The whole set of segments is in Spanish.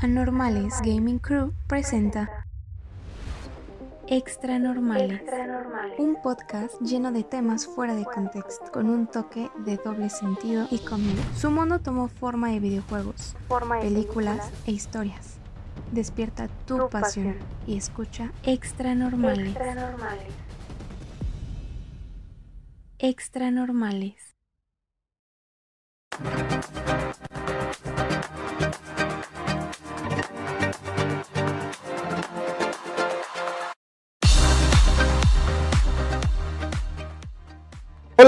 Anormales Gaming Crew presenta Extra Normales, un podcast lleno de temas fuera de contexto, con un toque de doble sentido y comedia. Su mundo tomó forma de videojuegos, películas e historias. Despierta tu, pasión, y escucha Extra Normales. Extra Normales.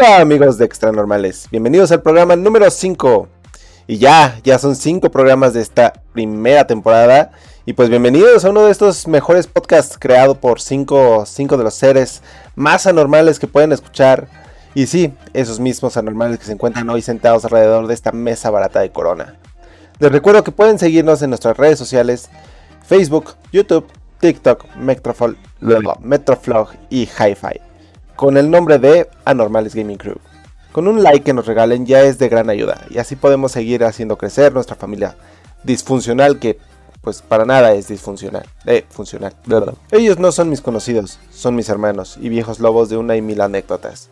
Hola amigos de Extra Normales, bienvenidos al programa número 5. Y ya, ya son 5 programas de esta primera temporada. Y pues bienvenidos a uno de estos mejores podcasts creado por 5 de los seres más anormales que pueden escuchar. Y sí, esos mismos anormales que se encuentran hoy sentados alrededor de esta mesa barata de corona. Les recuerdo que pueden seguirnos en nuestras redes sociales, Facebook, YouTube, TikTok, Metroflog y HiFi con el nombre de Anormales Gaming Crew. Con un like que nos regalen ya es de gran ayuda y así podemos seguir haciendo crecer nuestra familia disfuncional que pues para nada es disfuncional, eh, funcional. Ellos no son mis conocidos, son mis hermanos y viejos lobos de una y mil anécdotas.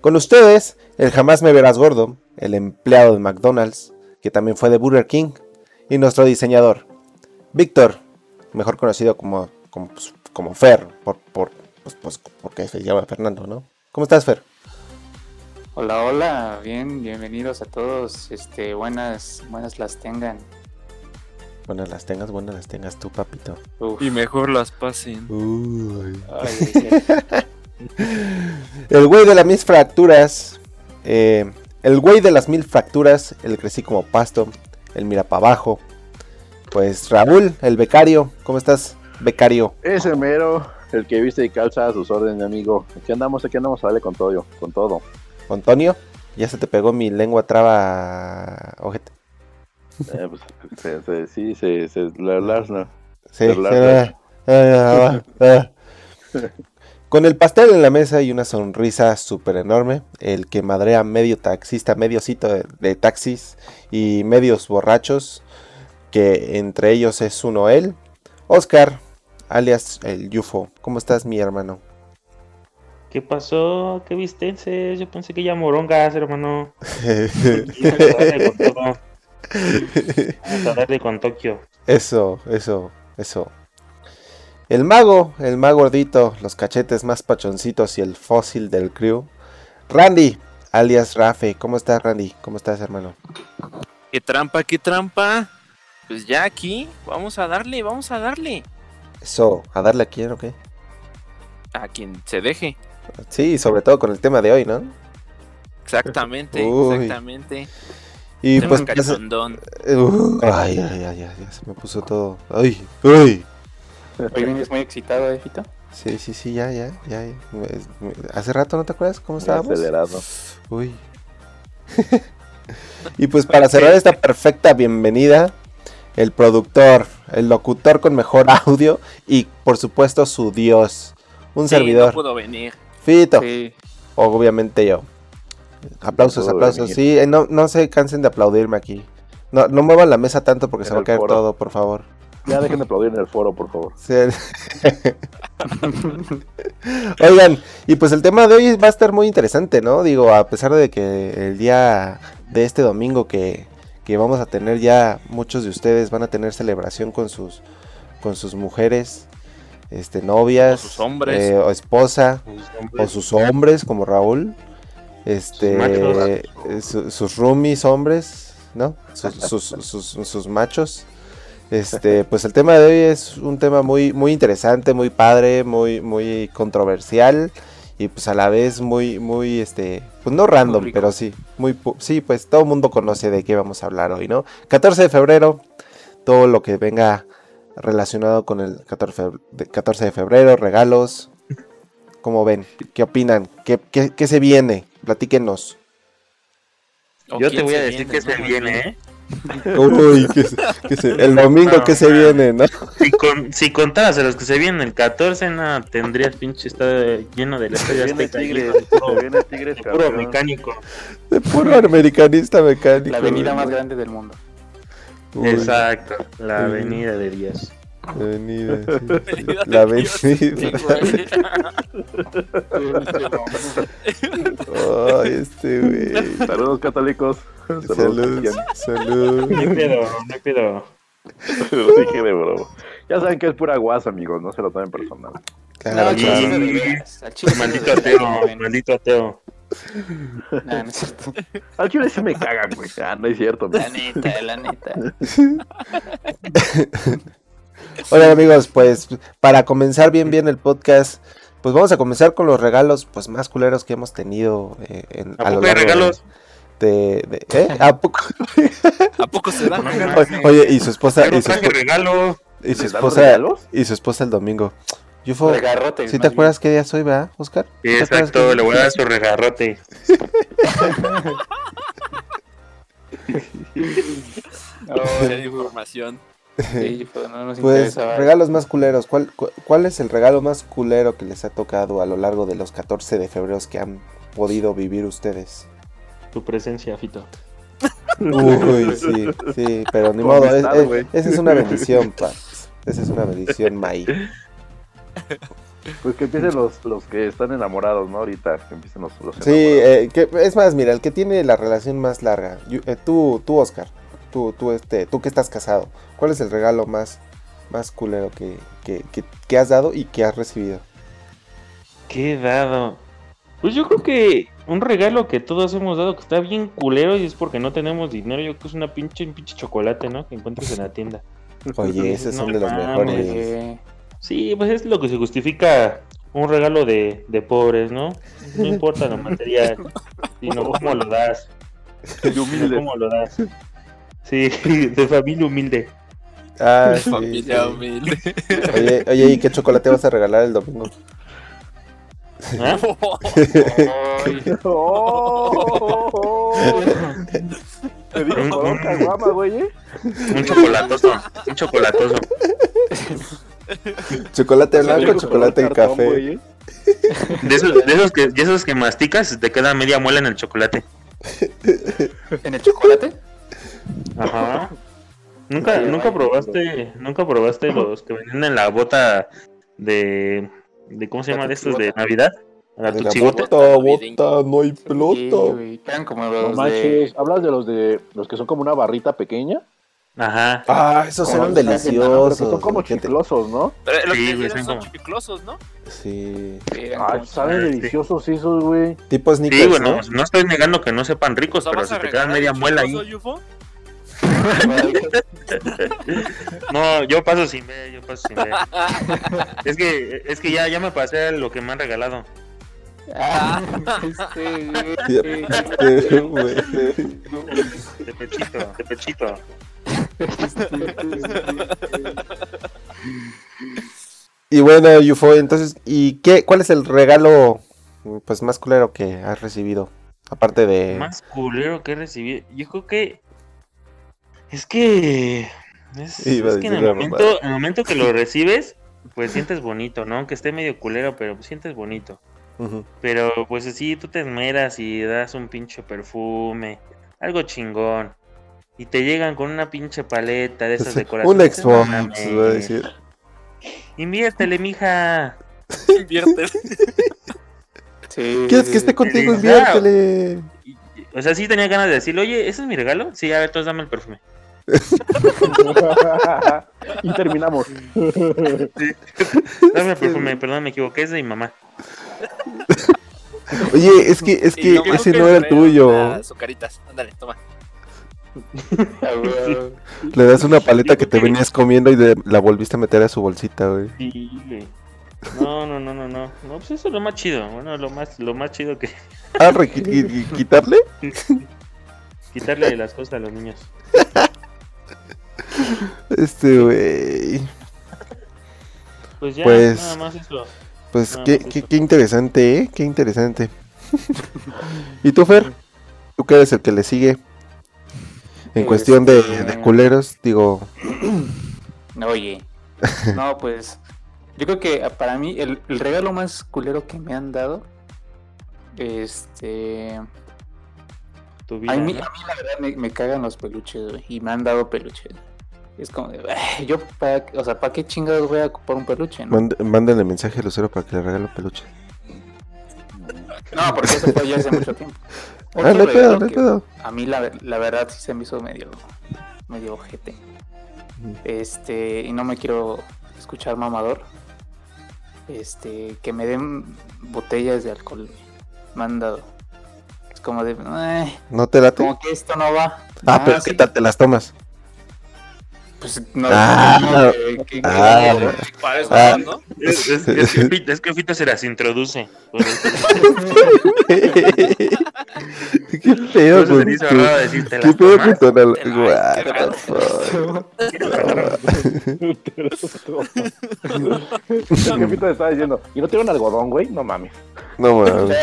Con ustedes, el jamás me verás gordo, el empleado de McDonald's, que también fue de Burger King, y nuestro diseñador, Víctor, mejor conocido como, como, pues, como Fer, por, por pues, pues porque se llama Fernando, ¿no? ¿Cómo estás, Fer? Hola, hola, bien, bienvenidos a todos. Este, buenas, buenas las tengan. Buenas las tengas, buenas las tengas tú, papito. Y mejor las pasen. el güey de las mil fracturas. Eh, el güey de las mil fracturas, el crecí como pasto, el mira para abajo. Pues Raúl, el becario, ¿cómo estás, becario? Ese mero. El que viste y calza a sus órdenes, amigo. Aquí andamos, aquí andamos, sale con todo, con todo. Antonio, ya se te pegó mi lengua traba, ojete. Eh, pues, se, sí, se, se, la, Sí, Con el pastel en la mesa y una sonrisa súper enorme, el que madrea medio taxista, medio cito de, taxis y medios borrachos, que entre ellos es uno él, Oscar, alias el UFO. ¿Cómo estás, mi hermano? ¿Qué pasó? ¿Qué viste? Yo pensé que ya morongas, hermano. Vamos a darle con Tokio. Eso, eso, eso. El mago, el mago gordito, los cachetes más pachoncitos y el fósil del crew. Randy, alias Rafe. ¿Cómo estás, Randy? ¿Cómo estás, hermano? ¿Qué trampa, qué trampa? Pues ya aquí, vamos a darle, vamos a darle. Eso, ¿a darle a quién o qué? A quien se deje. Sí, sobre todo con el tema de hoy, ¿no? Exactamente, exactamente. Y pues, pues uh, ay, ay, ay, ay, se me puso todo. Ay, uy. Hoy vienes muy excitado, ¿eh, Fito? Sí, sí, sí, ya, ya, ya. Hace rato, ¿no te acuerdas cómo estábamos? Acelerado. Uy. y pues para cerrar esta perfecta bienvenida, el productor, el locutor con mejor audio y por supuesto su dios, un servidor. No pudo venir. Fito. Sí. Obviamente yo. Aplausos, aplausos. Sí, eh, no, no se cansen de aplaudirme aquí. No, no muevan la mesa tanto porque se va a caer todo, por favor. Ya dejen de aplaudir en el foro, por favor. Sí. Oigan, y pues el tema de hoy va a estar muy interesante, ¿no? Digo, a pesar de que el día de este domingo que que vamos a tener ya muchos de ustedes van a tener celebración con sus con sus mujeres, este novias, sus hombres, eh, o esposa, o sus hombres como Raúl, este sus, roomies hombres, ¿no? Sus, machos. Este, pues el tema de hoy es un tema muy muy interesante, muy padre, muy muy controversial y pues a la vez muy, muy, este, pues no random, pero sí, muy, sí, pues todo el mundo conoce de qué vamos a hablar hoy, ¿no? 14 de febrero, todo lo que venga relacionado con el 14 de febrero, regalos, ¿cómo ven? ¿Qué opinan? ¿Qué, qué, se viene? Platíquenos. Yo te voy a decir que se viene, ¿eh? Uy, el domingo que se viene, ¿no? Si, con, si contaras a los que se vienen el 14, nada, tendrías pinche estado lleno de la estrella viene tigres, de puro, viene tigres, de puro mecánico. De puro americanista mecánico. La avenida más grande del mundo. Uy, Exacto, la Uy. avenida de Dios. Avenida, sí. La avenida. Ay, este güey. Saludos católicos. Saludos, Salud, salud. No hay pedo, no hay pedo. Lo dije de broma. Ya saben que es pura guasa, amigos. No se lo tomen personal. Claro, claro. Maldito ateo, maldito ateo. Nah, no es cierto. Al chile sí me cagan, güey. Ah, no es cierto. La neta, la neta. Oigan amigos, pues para comenzar bien bien el podcast, pues vamos a comenzar con los regalos pues más culeros que hemos tenido eh, en, ¿A lo poco largo de- regalos? De, de- ¿eh? ¿A poco? ¿A poco se dan? Oye, Oye, y su esposa y su, traje espo- regalo. y su ¿Les dan esposa y su esposa el domingo. Yufo, Regarrotes. ¿sí te acuerdas qué día soy, verdad, Oscar? Sí, ¿Sí te acuerdas exacto, le voy a dar su regarrote. bien. Oh, información. Sí, pues no nos Pues interesa. regalos más culeros. ¿Cuál, cu- ¿Cuál es el regalo más culero que les ha tocado a lo largo de los 14 de febrero que han podido vivir ustedes? Tu presencia, Fito. Uy, sí, sí, pero ni modo, es- es- esa es una bendición, pa. Esa es una bendición, May. Pues que empiecen los, los que están enamorados, ¿no? Ahorita que empiecen los, los Sí, eh, que, es más, mira, el que tiene la relación más larga, eh, tú, tú, Oscar, tú, tú, este, tú que estás casado, ¿cuál es el regalo más, más culero que, que, que, que has dado y que has recibido? ¿Qué he dado? Pues yo creo que un regalo que todos hemos dado que está bien culero y es porque no tenemos dinero. Yo creo que es una pinche, un pinche chocolate, ¿no? Que encuentres en la tienda. Oye, esos son No de los mames, mejores. Eh, Sí, pues es lo que se justifica un regalo de, de pobres, ¿no? No importa lo material, sino cómo lo das. Y Sino humilde. cómo lo das. Sí, de familia humilde. Ah, sí, Familia sí. humilde. Oye, oye, ¿y qué chocolate vas a regalar el domingo? ¿Ah? ¡Oh! Te digo color un- caguama, güey. ¿eh? Un chocolatoso, un chocolatoso. Chocolate blanco, chocolate cartón, café. güey, ¿eh? De esos, de esos que, de esos que masticas te queda media muela en el chocolate. ¿En el chocolate? Ajá. ¿Nunca, Sí, nunca probaste, nunca probaste los que venden en la bota de, de ¿cómo se llama? De estos de Navidad? La De la tutsibote. bota, bota, no hay Sí, pelota. Quedan como No de... hablas de los de los que son como una barrita pequeña. Ajá. Ah, esos Como eran deliciosos. son como chiclosos, ¿no? Pero los Sí, que son como- chiclosos, ¿no? Sí. Ay, saben sí. deliciosos esos, güey. Tipo Sí, sneakers, bueno, ¿no? no estoy negando que no sepan ricos, ¿Nos pero si te queda regalar media el muela ahí. Yufo? No, yo paso sin ver, yo paso sin ver. Es que, es que ya, ya me pasé lo que me han regalado. Ah, este, güey. Sí, güey. De pechito, de pechito. Y bueno, Yufo, entonces, ¿y qué, cuál es el regalo pues más culero que has recibido? Aparte de... Más culero que he recibido. Yo creo que. Es que. Es, que en el, momento, en el momento que lo recibes, pues sientes bonito, ¿no? Aunque esté medio culero, pero pues sientes bonito. Pero pues así tú te esmeras y das un pinche perfume, algo chingón. Y te llegan con una pinche paleta de esas decoraciones. Un Xbox, va a decir. Inviértele, mija. Invierte. Sí, ¿Quieres sí, que esté sí. contigo? Sí, Inviértele. O sea, sí tenía ganas de decirle, oye, ¿ese es mi regalo? Sí, a ver, entonces dame el perfume. y terminamos. Dame perfume, perdón, me equivoqué, es de mi mamá. Oye, es que, es que ese no era el tuyo. Azucaritas. Ándale, toma. Ah. Le das una paleta que te venías comiendo y de- la volviste a meter a su bolsita, güey. Sí, güey. No, no, no, no, no. No, pues eso es lo más chido. Bueno, lo más, lo más chido que Ah, quitarle. quitarle las cosas a los niños. Este, güey. Pues ya, Pues- nada más eso. Pues No, qué, no, qué, pues- qué interesante, ¿eh? Qué interesante. ¿Y tú, Fer? ¿Tú que eres el que le sigue? En cuestión de, Este- de culeros, digo... Oye, no, pues yo creo que ah, para mí el, el regalo más culero que me han dado, este, Tu vida. a mí, ¿no? a mí la verdad me, me cagan los peluches, güey, y me han dado peluches. Es como, de, "Ay, yo, para, o sea, ¿para qué chingados voy a ocupar un peluche? No, Mándenle mensaje a Lucero para que le regale un peluche. No, porque eso fue ya hace mucho tiempo. Ah, no pedo, no. A mí la, la verdad sí se me hizo medio, medio ojete. Este, y no me quiero escuchar mamador. Este, que me den botellas de alcohol. Me han dado. Es como de, "Ay, ¿No te late? como que esto no va. Ah, pero ¿qué sí, tal te las tomas? Pues no, Ah, no, que- que- ah, que- eso, Ah. ¿no? Es, es- es que Fito, es que se las introduce. ¿Qué decir, ¿te ¿Qué? El jefito le estaba diciendo, ¿y no tiene un algodón, güey? No mames. No mames.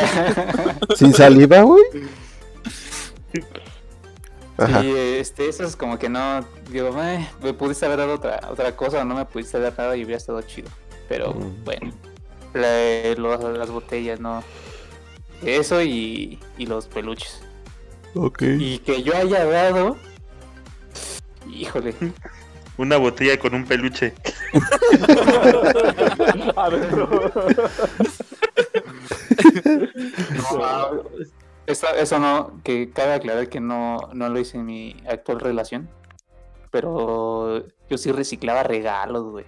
¿Sin saliva, güey? Ajá. Sí, este, eso es como que no, digo, "Ay, me pudiste haber dado otra, otra cosa, no me pudiste dar nada y hubiera estado chido. Pero Mm. bueno, la- lo- las botellas, no. Eso y, y los peluches. Ok. Y que yo haya dado, híjole, Una botella con un peluche. No, eso, eso no, que cabe aclarar que no, no lo hice en mi actual relación. Pero yo sí reciclaba regalos, güey.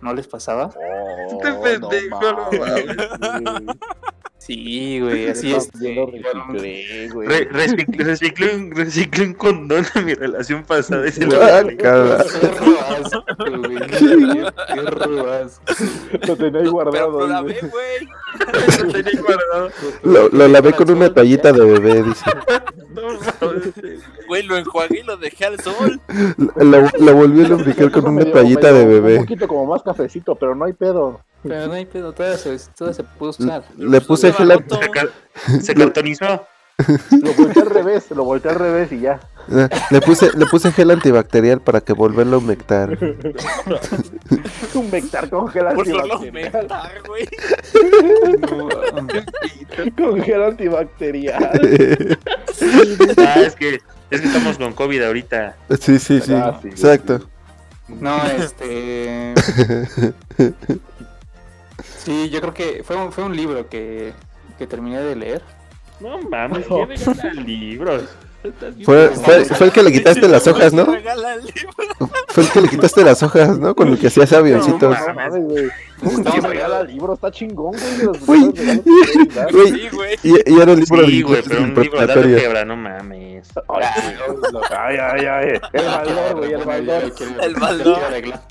¿No les pasaba? Oh, Este pendejo, no mames, Sí, güey, así es. reciclé, un, reciclé un condón en mi relación pasada. y se lo Ah. Qué asco, güey. Qué. Lo tenía ahí Pero guardado. lo lavé, güey. Lo tenía guardado. Lo, lo lavé con una toallita de bebé, dice. Güey, lo enjuagué y lo dejé al sol. Lo, lo volví a lubricar con una toallita de medio- Un bebé. poquito como más cafecito, pero no hay pedo. Pero no hay pedo, todo se, todo se pudo usar. Le puse Pues, gel barato. Se, se cartonizó. Lo volteé al revés, lo volteé al revés y ya. Le puse, le puse gel antibacterial para que volverlo a humectar. Un vector con gel antibacterial. güey. Con gel antibacterial. Ah, es que, es que estamos con COVID ahorita. Sí, sí, sí. Ah, sí, Exacto. No, este. Sí, yo creo que fue un, fue un libro que, que terminé de leer. No mames, ¿qué regala libros? Fue, fue, fue el que le quitaste las hojas, ¿no? Regala el libro. Fue el que le quitaste las hojas, ¿no? Con el que hacías avioncitos. No mames, güey. Estamos regala libro, está chingón, güey. Güey. Güey, y, y era un libro Sí, de güey, pero un libro de. Quebra, no mames. Ay, ay, ay. El Baldor, güey, el Baldor. El Lo arreglar.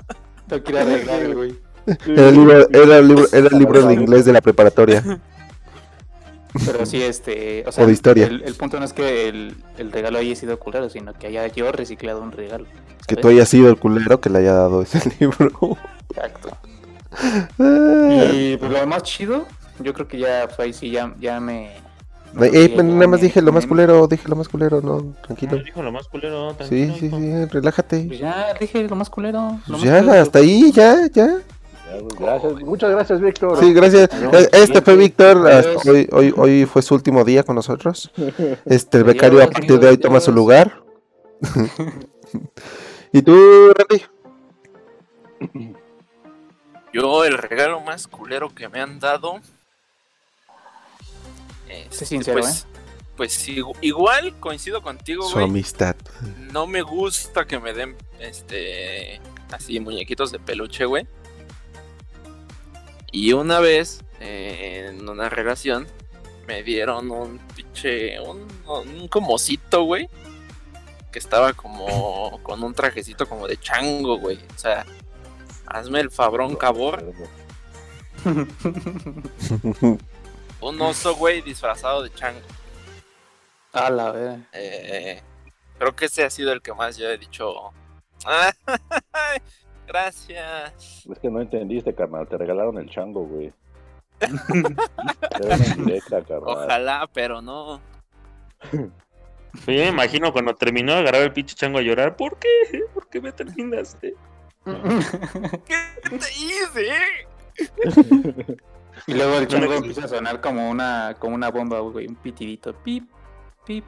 Lo quiero arreglar, güey. Era el libro, era el libro, era el libro de inglés de la preparatoria. Pero sí, este. O sea, O de historia. El, el punto no es que el, el regalo haya sido culero, sino que haya yo reciclado un regalo. Que ¿sabes? tú hayas sido el culero que le haya dado ese libro. Exacto. Ah. Y pues, lo más chido, yo creo que ya, pues, ahí sí, ya, ya me. me Ey, pues, ya nada más me- dije lo más culero, dije lo más culero, no, tranquilo. No, dijo lo más culero, Sí, tranquilo, sí, hijo. sí, relájate. Pues ya dije lo más culero. lo Pues más ya, culero. hasta ahí, ya, ya. Gracias, muchas gracias, Víctor. Sí, gracias. Este fue Víctor, hoy, hoy, hoy fue su último día con nosotros. Este, el becario a partir de hoy toma su lugar. ¿Y tú, Randy? Yo, el regalo más culero que me han dado. este, sincero, pues, pues igu- igual coincido contigo, Su amistad. No me gusta que me den este así muñequitos de peluche, güey. Y una vez eh, en una relación me dieron un pinche un, un comocito, güey, que estaba como con un trajecito como de chango, güey. O sea, hazme el fabrón cabor, un oso, güey, disfrazado de chango. A la ver. Eh, creo que ese ha sido el que más yo he dicho. "Ah, gracias. Es que no entendiste, carnal. Te regalaron el chango, güey. Carnal. Ojalá, pero no. Yo me imagino cuando terminó agarraba el pinche chango a llorar. ¿Por qué? ¿Por qué me terminaste? ¿Qué te hice? Y luego el chango empieza a sonar como una, como una bomba, güey, un pitidito. Pip, pip.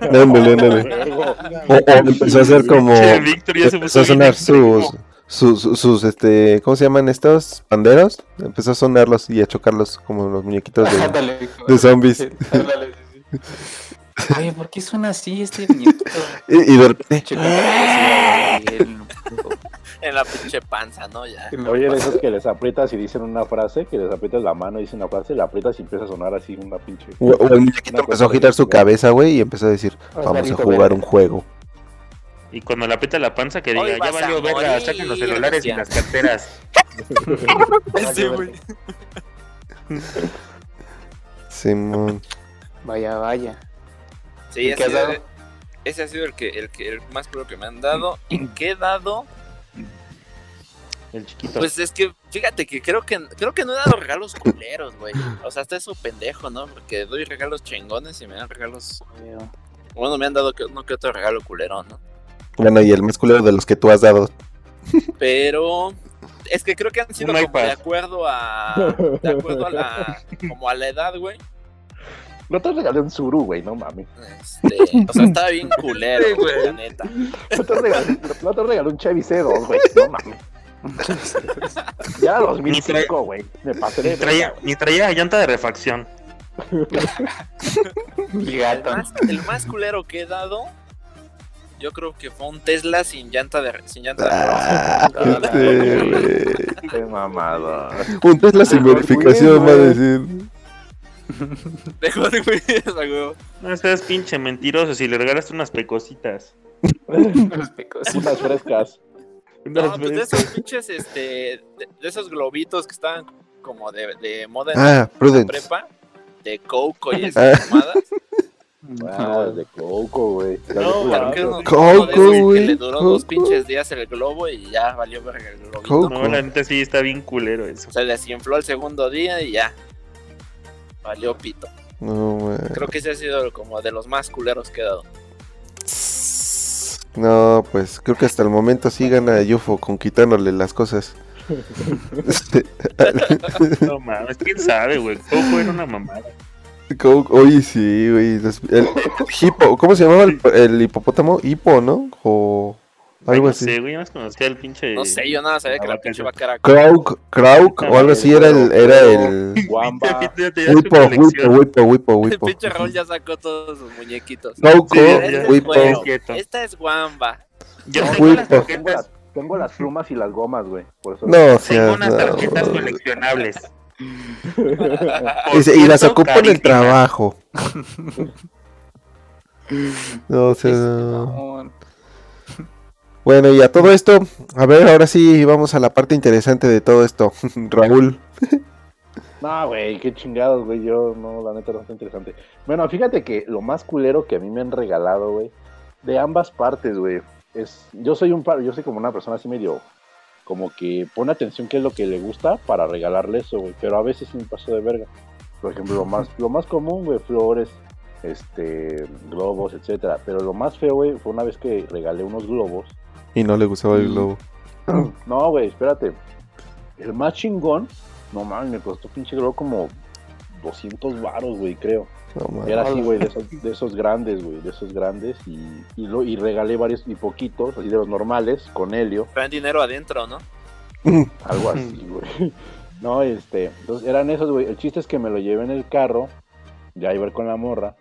Ándale, ándale. O, o empezó a hacer como. Empezó a sonar sus. Sus, sus, este, ¿cómo se llaman estos? ¿Panderos? Empezó a sonarlos y a chocarlos como los muñequitos de, zombies. ándale, sí, sí. Oye, ¿por qué suena así este muñequito? Y, y de repente, En la pinche panza, ¿no? Ya. Oye, de esos que les aprietas y dicen una frase, que les aprietas la mano y dicen una frase, la aprietas y empieza a sonar así una pinche. o, o el muñequito empezó a girar su cabeza, güey, y empezó a decir, vamos a jugar un juego. Y cuando le aprieta la panza, que diga, Hoy ya valió verga, morir, saquen los celulares y las carteras. Sí, güey. Simón. Vaya, vaya. Sí, ¿Y ha ese ha sido el que, el que el más puro que me han dado. ¿En qué he dado? El chiquito. Pues es que, fíjate que creo que creo que no he dado regalos culeros, güey. O sea, hasta eso pendejo, ¿no? Porque doy regalos chingones y me dan regalos. Bueno, me han dado que, uno que otro regalo culero, ¿no? Bueno, y el más culero de los que tú has dado. Pero es que creo que han sido como de acuerdo a de acuerdo a la como a la edad, güey. No te regalé un suru, güey, no mames. Este, o sea, estaba bien culero, Sí, güey. la neta. No te regalé, no te regalé un Chevy C2, güey, no mames. Ya 2005, güey. Me pasé Ni de traía, ni traía llanta de refacción. Más, el más culero que he dado, yo creo que fue un Tesla sin llanta de sin llanta de Ah, refacción. sí. Qué mamada. Un Tesla sin verificación, va a decir. Dejó de güey. No seas pinche mentiroso si le regalaste unas pecositas. Los pecos. Unas frescas. Unas No, pues de esos pinches, este, de, de esos globitos que estaban como de, de moda en Ah, la prepa, de Coco y esas mamadas. Ah, de coco, güey. No, Culanito. que uno, Coco, güey, le duró dos pinches días el globo y ya valió verga el globito. Coco. No, la neta sí está bien culero eso. Se desinfló el segundo día y ya. Valió pito. No, güey. Creo que ese ha sido como de los más culeros que he dado. No, pues creo que hasta el momento sí gana Yufo con quitándole las cosas. No mames, quién sabe, güey. Coco era una mamada. Como- Oye, sí, güey. El, hipo, ¿cómo se llamaba el, el hipopótamo? Hipo, ¿no? O algo no así. sé, güey, no conocía el pinche. No sé, yo nada sabía que la pinche vaca era Krauk, Krauk o algo así era el, era el su Wipo, Wipo. Wipo, Wipo, El pinche Raúl ya sacó todos sus muñequitos. Krauko, Wipo. Esta es Wamba. Yo No, tengo las Tengo, tarjetas, las- tengo las plumas y las gomas, güey. Por eso. No, tengo unas no, tarjetas no. Y las ocupo en el trabajo. No, o sea, Este, no. Bueno, y a todo esto, a ver, ahora sí vamos a la parte interesante de todo esto. Raúl. No, güey, qué chingados, güey. Yo, no, la neta no está interesante. Bueno, fíjate que lo más culero que a mí me han regalado, güey, de ambas partes, güey, es. Yo soy un par, yo soy como una persona así medio. Como que pone atención qué es lo que le gusta para regalarle eso, güey. Pero a veces sí me paso de verga. Por ejemplo, lo más, lo más común, güey, flores, este, globos, etcétera. Pero lo más feo, güey, fue una vez que regalé unos globos. Y no le gustaba el globo. No, güey, espérate. El más chingón, no mames, me costó pinche globo como 200 varos, güey, creo. No. Era así, güey, de esos, de esos grandes, güey, de esos grandes. Y, y, lo, y regalé varios y poquitos, así de los normales, con helio, Traen dinero adentro, ¿no? algo así, güey. No, este, entonces eran esos, güey. El chiste es que me lo llevé en el carro, ya iba a ir con la morra.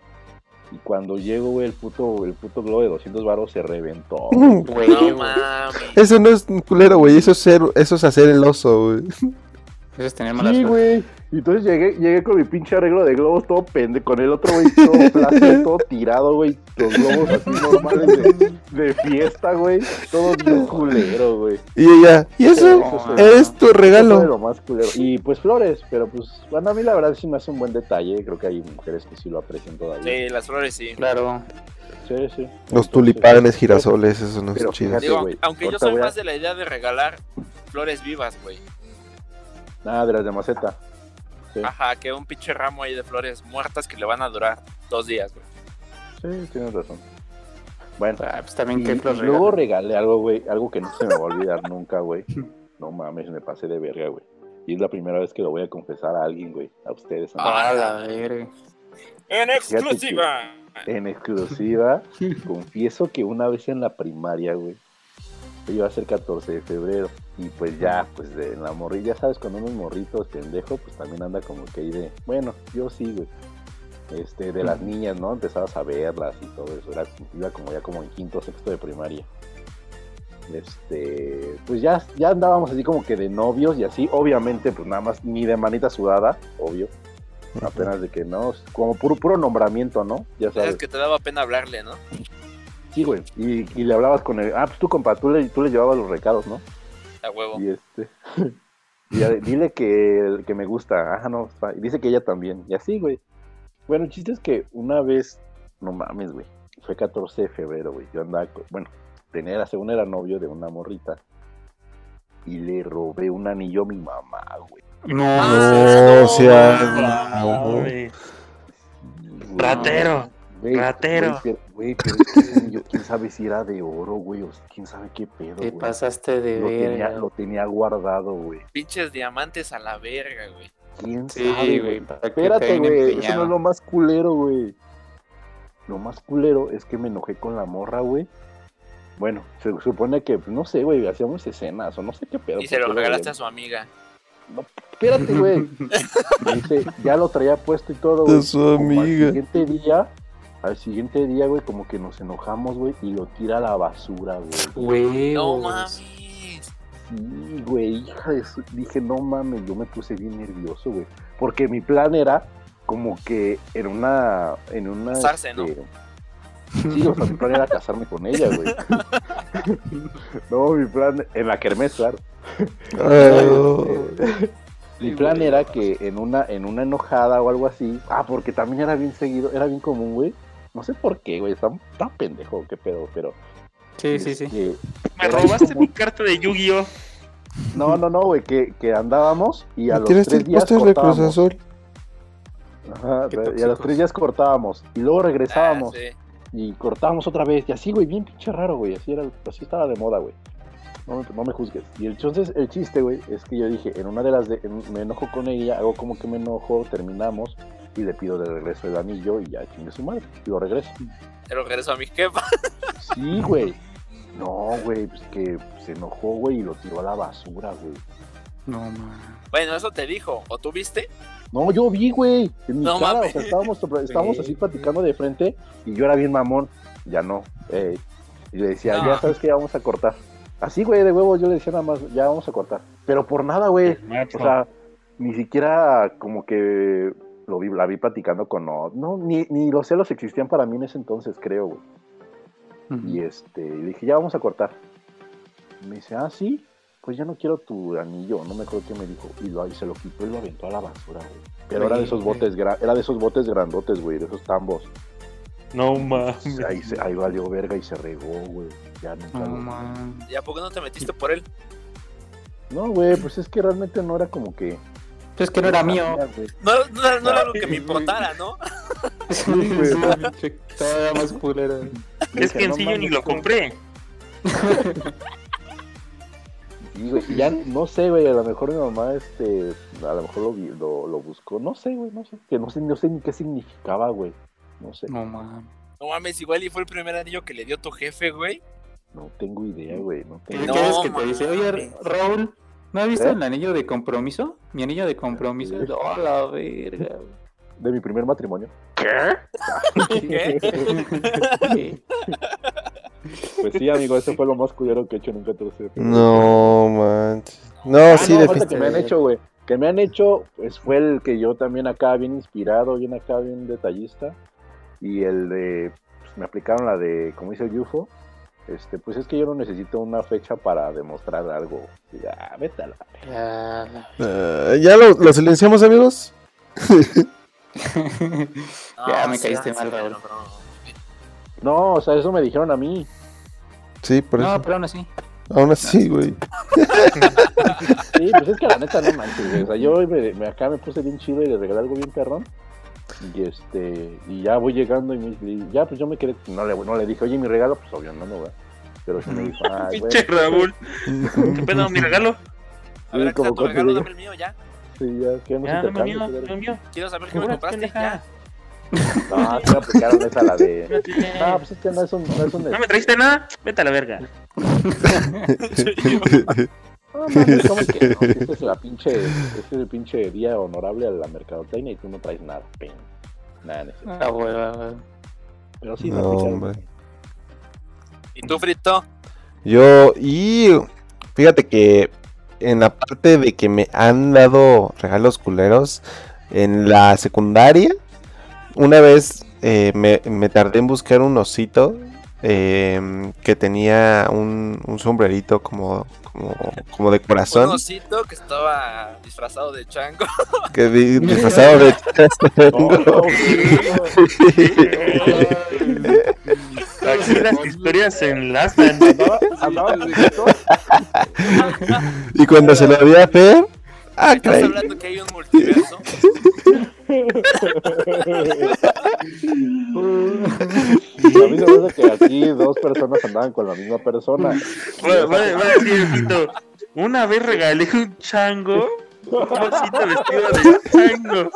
Y cuando llego, güey, el puto, el puto globo de 200 varos se reventó. güey. No. Eso no es un culero, güey. Eso es, ser, eso es hacer el oso, güey. Eso es tener mala Sí, güey. Y entonces llegué, llegué con mi pinche arreglo de globos todo pende, con el otro güey todo plástico, todo tirado, güey. Los globos así normales de, de fiesta, güey. Todo bien culero, güey. Y ella, ¿y eso? Es tu Eso fue regalo. lo más culero. Y pues flores, pero pues, bueno, a mí la verdad sí me hace un buen detalle. Creo que hay mujeres que sí lo aprecian todavía. Sí, las flores sí. Claro. Sí, sí. Los Entonces, tulipanes, girasoles, eso no es chido. aunque yo soy a- más de la idea de regalar flores vivas, güey. Nada, de las de maceta. Sí, Ajá, que un pinche ramo ahí de flores muertas que le van a durar dos días, güey. sí, tienes razón. Bueno, Ah, pues también Y, que y los luego regalé algo, güey, algo que no se me va a olvidar nunca, güey. No mames, me pasé de verga, güey. Y es la primera vez que lo voy a confesar a alguien, güey. A ustedes. amigos. A la verga. En exclusiva. en exclusiva, confieso que una vez en la primaria, güey, yo iba a ser 14 de febrero y pues ya, pues de la morrilla, sabes, con unos morritos pendejo, pues también anda como que ahí de, bueno, yo sí, güey. Este, de las niñas, ¿no? Empezabas a verlas y todo eso, era, iba como ya como en quinto, sexto de primaria. Este, pues ya, ya andábamos así como que de novios y así, obviamente, pues nada más ni de manita sudada, obvio. Apenas de que no, como puro, puro nombramiento, ¿no? Ya sabes. Es que te daba pena hablarle, ¿no? Sí, güey. Y, le hablabas con él. Ah, pues tú, compa, tú le, tú le llevabas los recados, ¿no? A huevo. Y este. y dile que, que me gusta. Ajá, no. Y dice que ella también. Y así, güey. Bueno, el chiste es que una vez. No mames, güey. Fue 14 de febrero, güey. Yo andaba. Bueno, tenía, según era novio de una morrita. Y le robé un anillo a mi mamá, güey. No, no, o sea, no, Ratero. Ratero. Güey, pero, quién sabe si era de oro, güey, o quién sabe qué pedo, Te pasaste de lo Tenía, lo tenía guardado, güey. Pinches diamantes a la verga, güey. ¿Quién sabe, güey? Espérate, güey, eso no es lo más culero, güey. Lo más culero es que me enojé con la morra, güey. Bueno, se supone que, no sé, güey, hacíamos escenas o no sé qué pedo. Y se lo regalaste a su amiga. No, espérate, güey. Dice, ya lo traía puesto y todo, güey. De su amiga. Al siguiente día, al siguiente día, güey, como que nos enojamos, güey, y lo tira a la basura, güey. No mames. Sí, güey, hija de su... Dije, no mames, yo me puse bien nervioso, güey. Porque mi plan era como que en una... En una Casarse, ¿no? este, Sí, o sea, mi plan era casarme con ella, güey. no, mi plan, en la kermés, claro. mi plan era que en una, en una enojada o algo así, ah, porque también era bien seguido, era bien común, güey. No sé por qué, güey, está tan pendejo, qué pedo, pero. Sí, sí, sí. Que, Me robaste mi carta de Yu-Gi-Oh! No, no, no, güey, que, que andábamos y a los tres días cortábamos. Ajá, y a los tres días cortábamos y luego regresábamos. Ah, sí y cortábamos otra vez, y así, güey, bien pinche raro, güey, así, era, así estaba de moda, güey. No, no, me juzgues. Y entonces el chiste, güey, es que yo dije, en una de las, de, me enojo con ella, hago como que me enojo, terminamos, y le pido de regreso el anillo, y ya chingue su madre, y lo regreso. Te lo regreso a mi jefa. Sí, güey. No, güey, pues que se enojó, güey, y lo tiró a la basura, güey. No, man. Bueno, eso te dijo, ¿o tú viste? No, yo vi, güey, en mi cara, o sea, estábamos, estábamos así platicando de frente y yo era bien mamón, ya no, eh, y le decía, ya sabes que ya vamos a cortar. Así, güey, de huevo, yo le decía nada más, ya vamos a cortar. Pero por nada, güey, o sea, ni siquiera como que lo vi, la vi platicando con no, no ni, ni los celos existían para mí en ese entonces, creo, güey. Y este, dije, ya vamos a cortar. me dice, ah, sí, pues ya no quiero tu anillo, no me acuerdo qué me dijo, y, lo, y se lo quitó y lo aventó a la basura, güey. Pero era de esos botes, era de esos botes grandotes, güey, de esos tambos. No mames. Ahí, ahí valió verga y se regó, güey. Ya nunca no mames. ¿Y a poco no te metiste por él? No, güey, pues es que realmente no era como que. Es que no era mío. No, no, no, era lo que me importara, ¿no? Sí, güey. Todavía más culera. Es que en sí yo ni lo compré. Y, güey, ya no sé, güey, a lo mejor mi mamá, este, a lo mejor lo, lo, lo buscó, no sé, güey, no sé, que no sé, no sé ni qué significaba, güey, no sé. No mames. No mames, igual y fue el primer anillo que le dio tu jefe, güey. No tengo idea, güey, no tengo ¿Qué quieres que te dice? Oye, Raúl, ¿no has visto ¿Eh? el anillo de compromiso? Mi anillo de compromiso. Oh, la verga, De mi primer matrimonio. ¿Qué? ¿Qué? Pues sí, amigo, ese fue lo más culero que he hecho en un 14 de No, manches. No, ah, sí, no, definitivamente. que me han hecho, güey. Que me han hecho, pues fue el que yo también acá bien inspirado, bien acá bien detallista. Y el de, pues, me aplicaron la de, como dice el UFO, este, pues es que yo no necesito una fecha para demostrar algo. Ya, vete a la... Ya, Uh, ¿Ya lo, lo silenciamos, amigos? ya me caíste mal, Raúl. No, o sea, eso me dijeron a mí. Sí, por eso. No, pero aún así. Aún así, güey. Sí, pues es que la neta no manches, güey. O sea, yo me, me- acá me puse bien chido y le regalé algo bien perrón. Y este, y ya voy llegando y, me, y ya pues yo me quedé, no le, no le dije, oye, mi regalo, pues obvio, no, no, güey. Pero sí me dijo, ay, güey. Pinche Raúl. ¿Qué pedo, mi regalo? A ver, como tu regalo, dame el mío ya. Sí, ya, queremos Ya, dame el mío, intercambio, dame el mío. Quiero saber qué me compraste ya. No, se me aplicaron esa la de. No, pues es que no es un. No, es un... ¿No me trajiste nada? Vete a la verga. No, mames, ¿cómo que no? Este es la pinche. Este es el pinche día honorable a la mercadotecnia y tú no traes nada. Pen. Nada, no es cierto. Ah, güey. Pero sí, No, hombre. ¿Y tú, Frito? Yo, y fíjate que en la parte de que me han dado regalos culeros, en la secundaria, una vez eh, me, me tardé en buscar un osito em, que tenía un, un sombrerito como, como, como de Un corazón, osito que estaba disfrazado de chango. que di- disfrazado de... Oh, Aquí las historias se enlazan. y cuando se lo había a Fer, ah, ¿Estás hablando que hay un multiverso? A mí se me hace que aquí dos personas andaban con la misma persona. Va, va- va a decir el Fito, Una vez regalé un chango. Un osito vestido de chango.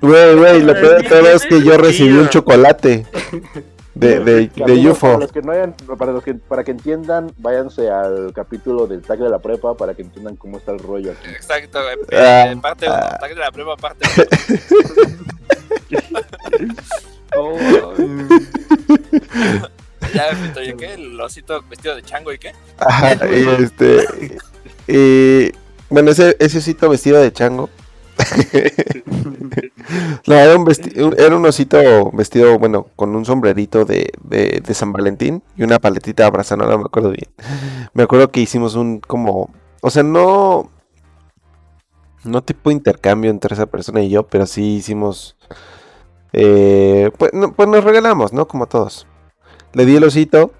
Güey, güey, lo peor de todo es que yo recibí un chocolate de, de, Que de amigos, Para UFO. los que no hayan, para los que, para que entiendan, váyanse al capítulo del tag de la prepa para que entiendan cómo está el rollo aquí. Exacto, güey. Ah, Eh, parte ah. 1, tag de la prueba, parte Oh, Ya, Frito, ¿y qué? ¿El osito vestido de chango y qué? Ajá, y este. y, bueno, ese, ese osito vestido de chango. No, era un, osito vestido, bueno, con un sombrerito de, de, San Valentín y una paletita abrazando, no me acuerdo bien. Me acuerdo que hicimos un como. O sea, no. No tipo intercambio entre esa persona y yo, pero sí hicimos. eh, pues, no- pues nos regalamos, ¿no? Como todos. Le di el osito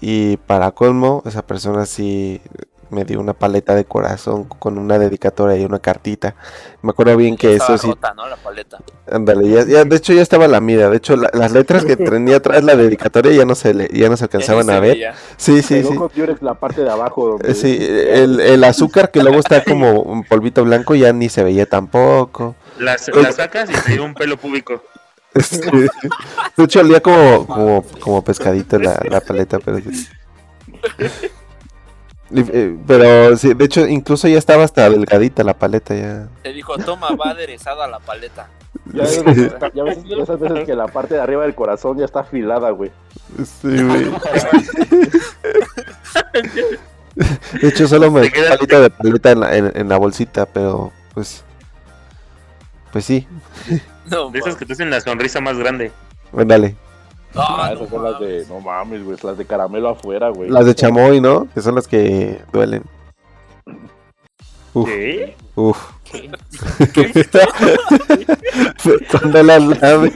y para colmo, esa persona sí me dio una paleta de corazón con una dedicatoria y una cartita. Me acuerdo bien que eso sí, rota, ¿no? La paleta. ándale, ya, ya- de hecho ya estaba la mida. De hecho, la- las letras que tenía atrás la dedicatoria ya no se le, ya no se alcanzaban a ver. veía. Sí, sí, sí. la parte de abajo. donde- Sí, el, el azúcar que luego está como un polvito blanco ya ni se veía tampoco. Las, las sacas y te dio un pelo público. Este, de hecho, olía como, como, como pescadito la, la paleta, pero sí. Eh, Pero sí, de hecho, incluso ya estaba hasta delgadita la paleta ya. Te dijo, toma, va aderezada la paleta. Ya, ves- ya ves esas veces que la parte de arriba del corazón ya está afilada, güey. Sí, güey. De hecho, solo me queda- palita de paleta en la, en, en la bolsita, pero pues. Pues sí, No, De esas que te hacen la sonrisa más grande. bueno, dale. Ah, Ah, esas no son las de. mames. No mames, güey. Las de caramelo afuera, güey. Las de chamoy, ¿no? Que son las que duelen. Uf, ¿Qué? uf. cuando las lamen,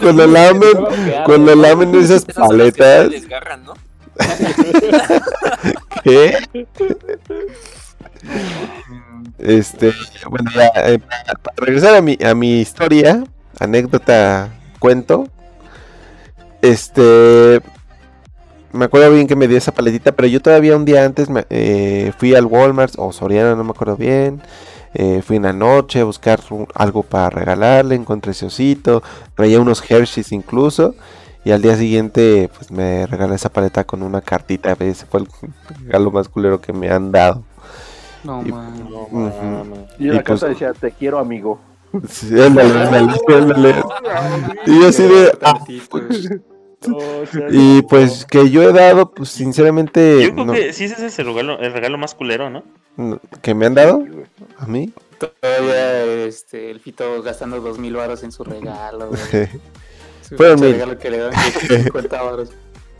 cuando lamen, cuando lamen esas Esas son las que se paletas, desgarran, ¿no? ¿qué? Este, bueno, ya, eh, para, para regresar a mi, a mi historia, anécdota, cuento. Este, me acuerdo bien que me dio esa paletita, pero yo todavía un día antes me, eh, fui al Walmart o Soriana, no me acuerdo bien. eh, fui una noche a buscar un- algo para regalarle, encontré ese osito, traía unos Hershey's incluso. Y al día siguiente, pues me regaló esa paleta con una cartita. Ese fue el regalo más culero que me han dado. no, Y- man. Ujú. Y la Y pues- carta decía, te quiero, amigo. Sí, ándale, ándale, ándale. Y yo así de. Ah, y pues que yo he dado, pues sinceramente. Yo creo no- que sí ese es el regalo, el regalo más culero, ¿no? ¿Que me han dado? ¿A mí? Todavía este, el Fito gastando dos mil baros en su regalo. güey. Su Fueron pinche mil. regalo que le dan que 50 baros.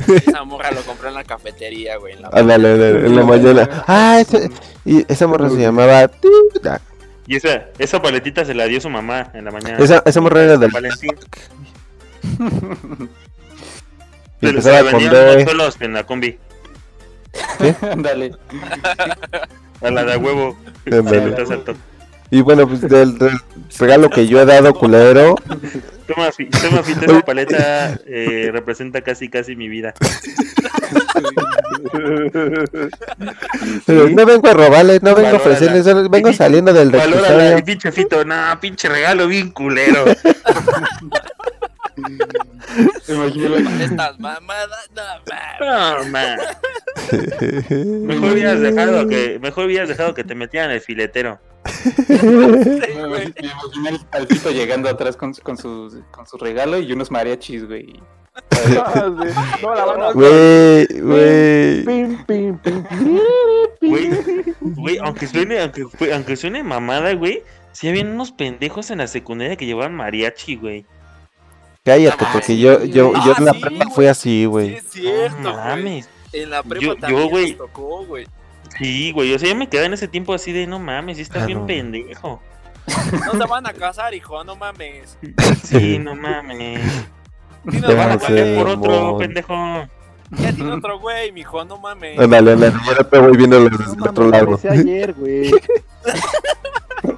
Esa morra lo compró en la cafetería, güey. En la Ándale, ándale, en la mañana. Ah, ese- y esa morra se llamaba. Ah, Y esa, esa paletita se la dio su mamá en la mañana. Esa, esa morra era del. Valentín. Se empezaba la con D. solos en la combi. Dale. A la de huevo. Y bueno, pues del, del regalo que yo he dado culero, Toma, fi- toma fita, esa paleta eh, representa casi casi mi vida. Pero no vengo a robarle, no vengo a Valórala. ofrecerle, solo vengo saliendo del Valórala, reclusorio. pinche fito, no, pinche regalo bien culero. Estas mamadas, no mames. No, man. Mejor hubieras dejado que, mejor hubieras dejado que te metieran el filetero. Sí, Me imaginé el palpito llegando atrás con, con, su, con su regalo y unos mariachis, güey. Güey, güey. Güey, güey, aunque suene, aunque, aunque suene mamada, güey, sí habían unos pendejos en la secundaria que llevaban mariachi, güey. Cállate, Ah, porque sí, yo, yo, yo Ah, en la sí, prepa fui así, Sí, güey. es cierto, No mames. En la prepa Yo- yo, también güey. nos tocó, güey. Sí, güey, o sea, yo me quedé en ese tiempo así de no mames, sí está Ah, bien no. pendejo. No te van a casar, hijo, no mames. Sí, no mames. Sí, nos Ya van a cambiar Por otro, pendejo. Ya tiene otro güey, mijo, no mames. Ándale, yo te voy viendo No el mames, otro lo lado. ayer, güey.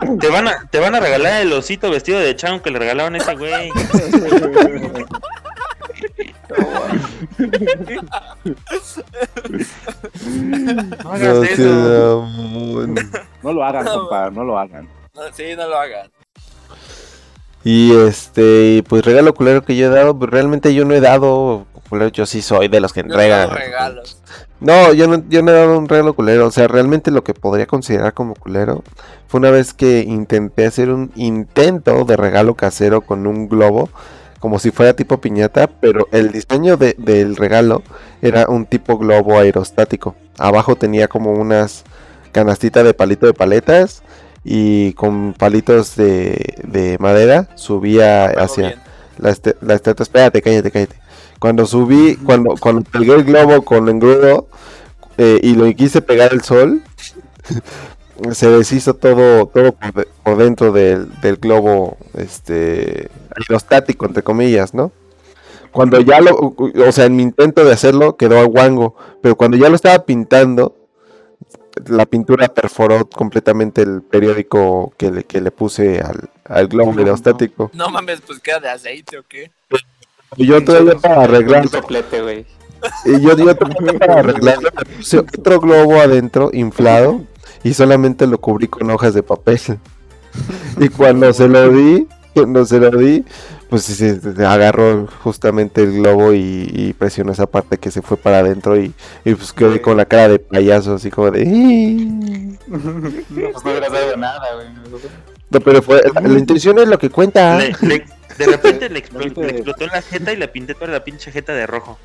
Te van a, te van a regalar el osito vestido de chan que le regalaron a ese güey. No hagas No, eso. No lo hagan, compa, no lo hagan. No, sí, no lo hagan. Y este, pues regalo culero que yo he dado, pues realmente yo no he dado culero, yo sí soy de los que entregan. no regalos. No, yo no, yo no he dado un regalo culero. O sea, realmente lo que podría considerar como culero fue una vez que intenté hacer un intento de regalo casero con un globo, como si fuera tipo piñata, pero el diseño de- del regalo era un tipo globo aerostático. Abajo tenía como unas canastitas de palito de paletas y con palitos de, de madera subía hacia bien. la, la estatua. Espérate, cállate, cállate. Cuando subí, cuando, cuando pegué el globo con engrudo eh, y lo quise pegar al sol, se deshizo todo, todo por, de- por dentro del, del globo, este, aerostático, entre comillas, ¿no? Cuando ya lo, o sea, en mi intento de hacerlo quedó a guango, pero cuando ya lo estaba pintando, la pintura perforó completamente el periódico que le, que le puse al, al globo No, aerostático. No mames, pues queda de aceite o qué. Y yo todavía para arreglar. Y yo, yo también para arreglarlo, puse otro globo adentro inflado y solamente lo cubrí con hojas de papel. Y cuando se lo di, cuando se lo di, pues se, se agarró justamente el globo y, y presionó esa parte que se fue para adentro y, y pues quedé con la cara de payaso, así como de... Pues no dado nada, güey. No, pero fue, la, la intención es lo que cuenta. Le- le- de repente le, explo- le explotó la jeta y le pinté toda la pinche jeta de rojo.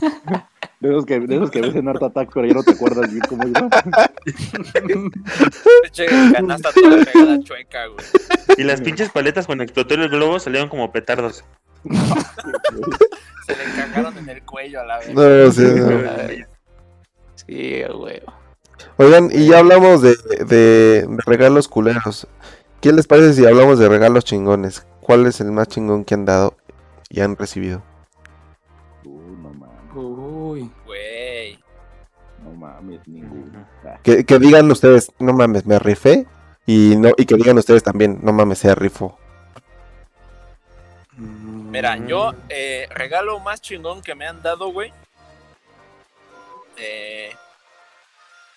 De esos que, de esos que ves en Art Attack, pero ya no te acuerdas bien cómo iba. Pinche canasta toda pegada chueca, güey. Y las pinches paletas cuando explotó el globo salieron como petardos. Se le encajaron en el cuello a la vez. No, sí, no. Sí, güey. Oigan, y ya hablamos de, de- de regalos culeros. ¿Qué les parece si hablamos de regalos chingones? ¿Cuál es el más chingón que han dado y han recibido? Uh, no mames, Uy. Güey. no mames, ninguno. Ah, Que, que digan ustedes, no mames, me rifé. Y no y que digan ustedes también, no mames, se rifó. Mira, yo, eh, regalo más chingón que me han dado, güey. Eh,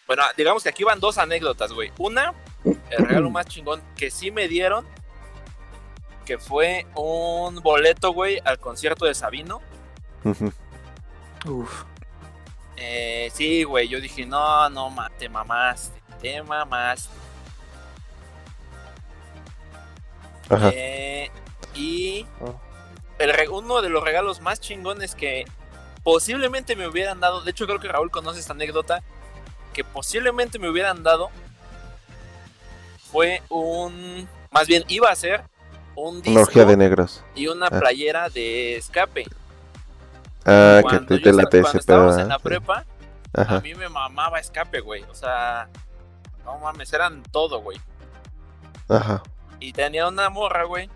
bueno, digamos que aquí van dos anécdotas, güey. Una, el regalo más chingón que sí me dieron, que fue un boleto, güey, al concierto de Sabino. Ujú. Uf. Eh, sí, güey, yo dije, no, no, ma, te mamaste, te mamaste. Ajá. Eh, y Oh. el uno de los regalos más chingones que posiblemente me hubieran dado, de hecho creo que Raúl conoce esta anécdota, que posiblemente me hubieran dado, fue un, más bien iba a ser un disco de negros. y una Ah. playera de escape. Ah, que Cuando te, late cuando estábamos pedo. en la. Sí. prepa, a Ajá. mí me mamaba escape, güey. O sea, no mames, eran todo, güey. Ajá. Y tenía una morra, güey,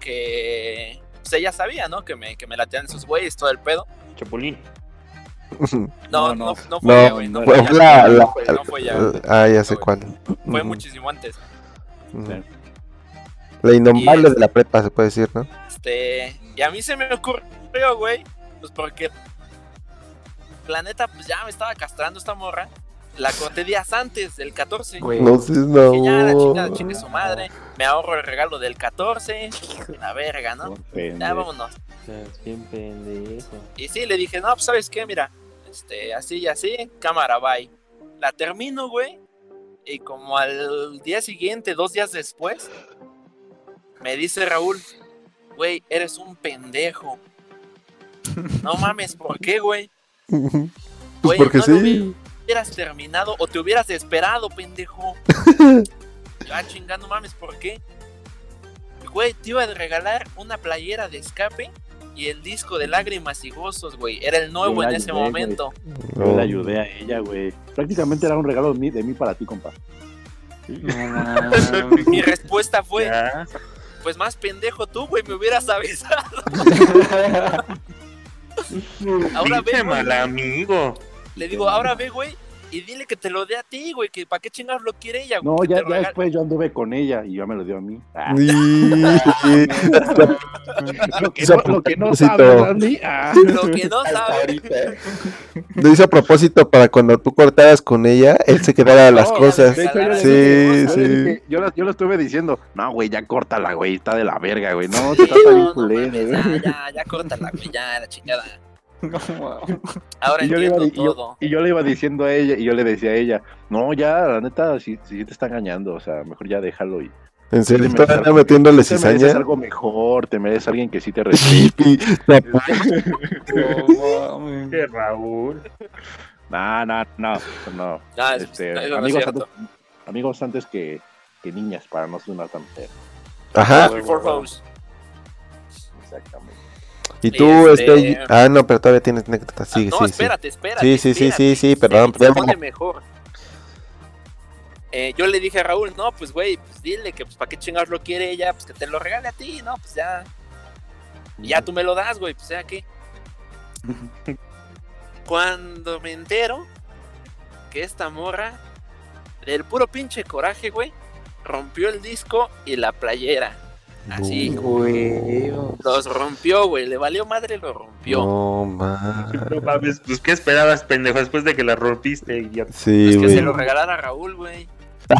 que pues ella sabía, ¿no? Que me, que me latean sus güeyes, todo el pedo. Chapulín. No, No, no, no. fue güey. No, Fue ella. la- no la- fue- no fue ella, güey. Ah, ya sé cuál. Fue muchísimo antes. Sí. La es- de la prepa, se puede decir, ¿no? este, y a mí se me ocurrió, güey, pues porque planeta, pues ya me estaba castrando esta morra. La corté días antes, del 14. Güey. No sé, no. Que ya la chingada chingue su madre. Me ahorro el regalo del 14. La verga, ¿no? Ya vámonos. Bien pendejo. Y sí, le dije, no, pues sabes qué, mira, este, así y así, cámara, bye. La termino, güey. Y como al día siguiente, dos días después, me dice Raúl, güey, eres un pendejo. No mames, ¿por qué, güey? Pues Güey, porque no sí. hubieras terminado o te hubieras esperado, pendejo. Ya chingando mames, ¿por qué? Güey, te iba a regalar una playera de escape y el disco de lágrimas y gozos, güey. Era el nuevo en ese ayudé, momento. Yo le ayudé a ella, güey. Prácticamente era un regalo de mí, de mí para ti, compa. No. Mi respuesta fue, Ya. Pues más pendejo tú, güey, me hubieras avisado. Ahora ve, güey. mal amigo. Le digo, ahora ve, güey, y dile que te lo dé a ti, güey, que para qué chingados lo quiere ella, güey. No, ya, te lo ya después yo anduve con ella y ya me lo dio a mí. Ah, lo, que Hizo no, lo que no Randy. Ah. Lo que no sabe. ahorita. Lo hizo a propósito para cuando tú cortaras con ella, él se quedara las No, cosas. De hecho, yo le Sí, dije, yo sí. yo, la- yo le estuve diciendo, no, güey, ya córtala, güey, está de la verga, güey. No, te Sí, trata no, bien no culero, mames, güey. ya, ya, ya, córtala, güey, ya, la chingada. No. Ahora Y yo, le iba, y yo- todo. y yo le iba diciendo a ella, y yo le decía a ella, no, ya, la neta, si, si te está engañando, o sea, mejor ya déjalo y En serio, Te algo- metiéndole te mereces algo mejor, te mereces alguien que sí te respete. Mames. Que Raúl. No, no, no, no. Ah, es- Este, no amigos, antes, amigos antes que, que niñas, para no sonar tan feo. Ajá. Exactamente. Y tú, Este- este. Ah, no, pero todavía tienes anécdota. Sigue, no, sí, sí. espérate, espérate. Sí, sí, sí, espérate. sí, sí, perdón, Se- se perdón. pone mejor. Eh, yo le dije a Raúl, no, pues güey, pues dile que pues para qué chingados lo quiere ella, pues que te lo regale a ti, no, pues ya. Ya tú me lo das, güey, pues ya qué. Cuando me entero que esta morra, del puro pinche coraje, güey, rompió el disco y la playera. Así, Güey. los rompió, güey, le valió madre, lo rompió. No, ma. No mames, pues ¿qué esperabas, pendejo? Después de que la rompiste, idiota. Sí, Pues que se lo regalara a Raúl, güey. Qué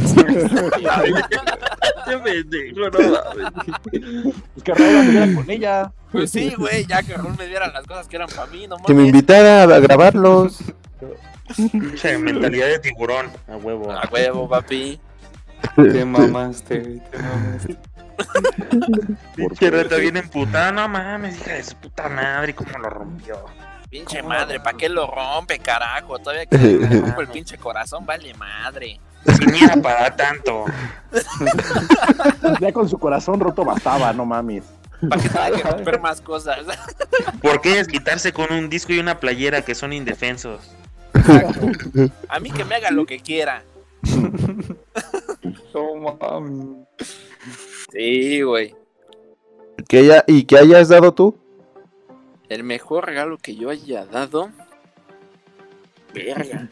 pendejo, no mames. Es que Raúl anduviera con ella. Pues sí, güey, ya que Raúl me diera las cosas que eran para mí, no Que me mames. invitara a grabarlos. Pinche mentalidad de tiburón, a huevo. A huevo, papi. Te mamaste, güey, te mamaste. Pinche reta bien emputada, no mames, hija de su puta madre, cómo lo rompió. Pinche madre, ¿para qué lo rompe, carajo? Todavía que le rompo el pinche corazón, vale madre. Si ni era para tanto. Ya con su corazón roto bastaba, no mames. ¿Para qué tenga que romper más cosas? ¿Por qué desquitarse con un disco y una playera que son indefensos? A mí que me haga lo que quiera. No mames. Sí, güey. Haya, ¿Y que hayas dado tú? El mejor regalo que yo haya dado. Verga.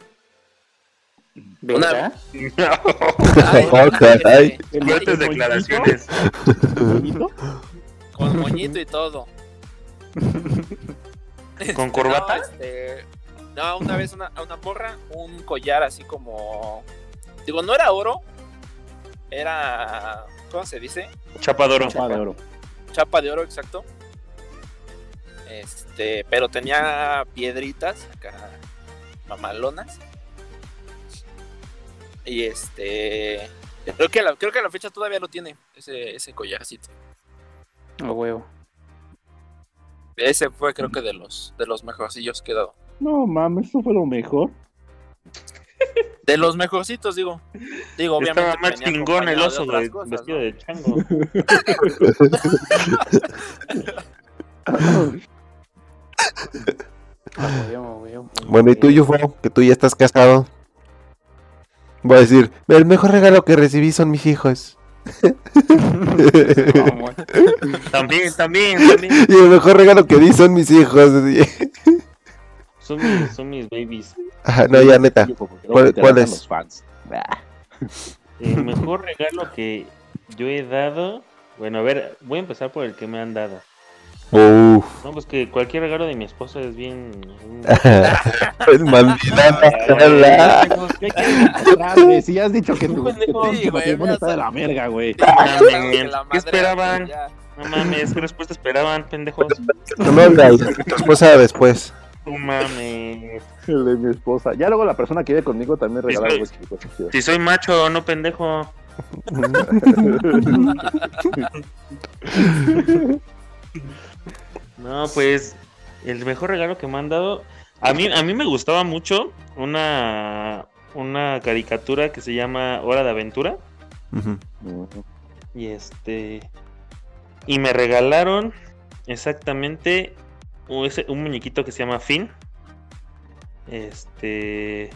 ¿Verdad? Ay, Oh, caray. Fuertes declaraciones. moñito, Con moñito y todo. ¿Con corbata? No, este, no, una vez una, a una morra, un collar así como. Digo, no era oro. Era. ¿Cómo se dice? Chapadoro. Chapa de oro. Chapa de oro, exacto. Este, pero tenía piedritas acá, mamalonas. Y este. Creo que, a la, creo que la fecha todavía lo tiene, ese, ese collarcito. A huevo. Ese fue, creo que, de los, de los mejorcillos que he dado. No mames, eso fue lo mejor. De los mejorcitos, digo. Digo, obviamente. Estaba más chingón el oso otras de, cosas, vestido ¿no? de chango. Bueno, ¿y tú, Yufo? Que tú ya estás casado. Voy a decir, el mejor regalo que recibí son mis hijos. También, también, también. Y el mejor regalo que di son mis hijos. Son mis, son mis babies. Ajá, no, ya neta. ¿Cuál- cuál es? Los fans. El mejor regalo que yo he dado. Bueno, a ver, voy a empezar por el que me han dado. Uf. No, pues que cualquier regalo de mi esposa es bien. el mandilana. ¿Qué quieres demostrar, güey? Si ya has dicho que tu, matrimonio está de la verga, güey. mames, La ¿Qué esperaban? No mames, ¿qué respuesta esperaban, pendejos? No me hagas, tu esposa después. No mames. El de mi esposa. Ya luego la persona que vive conmigo también regala algo. Si soy macho, no pendejo. No, pues el mejor regalo que me han dado. A mí, a mí me gustaba mucho una, una caricatura que se llama Hora de Aventura. Y este. Y me regalaron exactamente un, muñequito que se llama Finn. Este.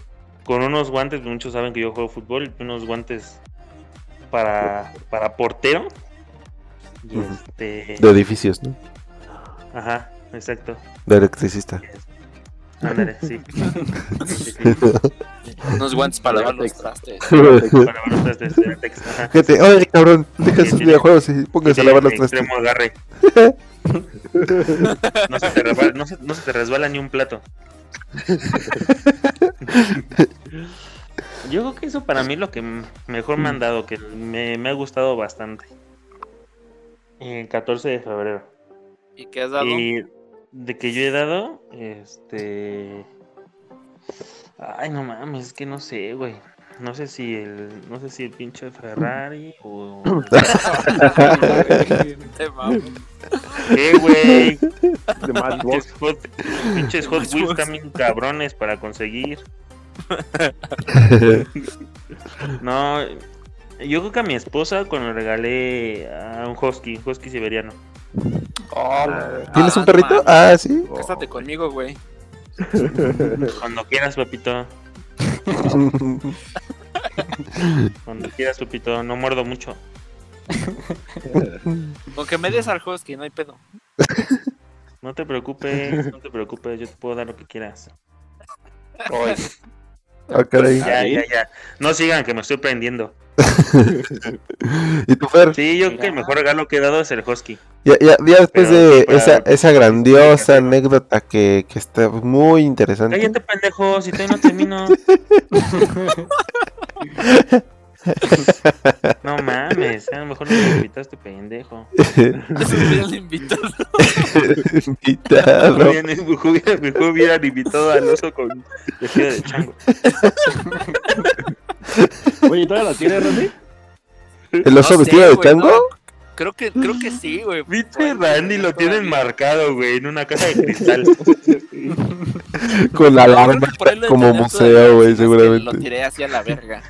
Con unos guantes, muchos saben que yo juego fútbol, unos guantes para, para portero. Y este. De edificios, ¿no? Ajá, exacto. De electricista. Ándale, sí. Sí, sí. Unos guantes para lavar los trastes. Para los trastes de oye, cabrón, deja sus sí. videojuegos y pónganse a lavar los trastes. extremo agarre. No se, te resbala, no, se, no se te resbala ni un plato. Yo creo que eso para mí es lo que mejor me han dado, que me, me ha gustado bastante. El 14 de febrero. ¿Y qué has dado? Y de que yo he dado, este... Ay, no mames, es que no sé, güey. No sé si el, no sé si el pinche Ferrari o... ¿Qué, güey? Pinches Hot, pinches Hot Wheels también cabrones para conseguir. No, yo creo que a mi esposa cuando le regalé a un husky, un husky siberiano. ¿Tienes Ah, un perrito? no mames. Ah, sí. Cásate conmigo, güey. Cuando quieras, papito. Cuando quieras, papito. No muerdo mucho. Con que me des al husky, no hay pedo. No te preocupes, no te preocupes. Yo te puedo dar lo que quieras. Ah, caray. Ya, ya, ya. No sigan que me estoy prendiendo. ¿Y tu Fer? Sí, yo creo que el mejor regalo que he dado es el husky. Ya, ya, ya después Pero de para- esa, esa grandiosa anécdota que, que está muy interesante. Cállate, pendejo, si todavía no termino. No mames, a lo mejor no me invitaste, pendejo. Eso hubiera el invitado. Invitado. Mejor hubiera- mejor hubieran invitado al oso con vestido de chango. Oye, ¿todavía la tienes, Randy? ¿El oso No sé, vestido de güey, chango? no. Creo que, creo que sí, güey. Viste, Randy lo tienen marcado, güey, en una caja de cristal. Con la alarma como museo, güey, que Lo seguramente. tiré hacia la verga.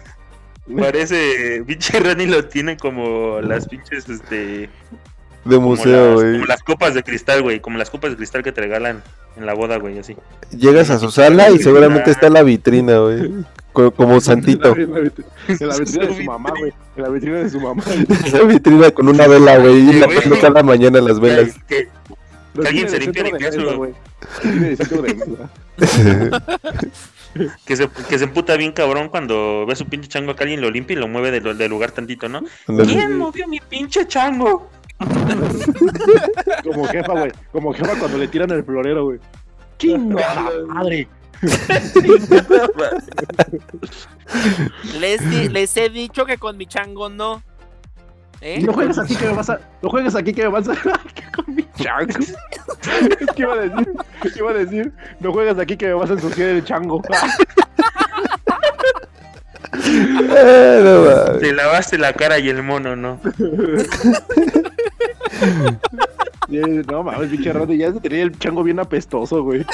Parece, pinche Randy lo tiene como las pinches, este, De museo, güey. como las copas de cristal, güey, como las copas de cristal que te regalan en la boda, güey, así. Llegas a su sala y seguramente está en la vitrina, güey. Co- Como santito. En la en la vitrina de su mamá, güey. En la vitrina de su mamá. Esa vitrina con una vela, güey. Y la prendo cada mañana las velas. Que- Que alguien se limpie limpia limpiar su- güey. De de. Que se, que se emputa bien cabrón cuando ve su pinche chango que alguien lo limpia y lo mueve del, del lugar tantito, ¿no? ¿Quién movió mi pinche chango? Como jefa, güey. Como jefa cuando le tiran el florero, güey. ¡Chinga la madre! Les, he dicho que con mi chango no. ¿Eh? No juegues aquí que me vas a. No juegues aquí que me vas a. ¿Qué con mi chango? ¿Qué iba a decir? ¿Qué iba a decir? No juegues aquí que me vas a ensuciar el chango. No mames. Te lavaste la cara y el mono, ¿no? No mames, pinche rato. Ya se tenía el chango bien apestoso, güey.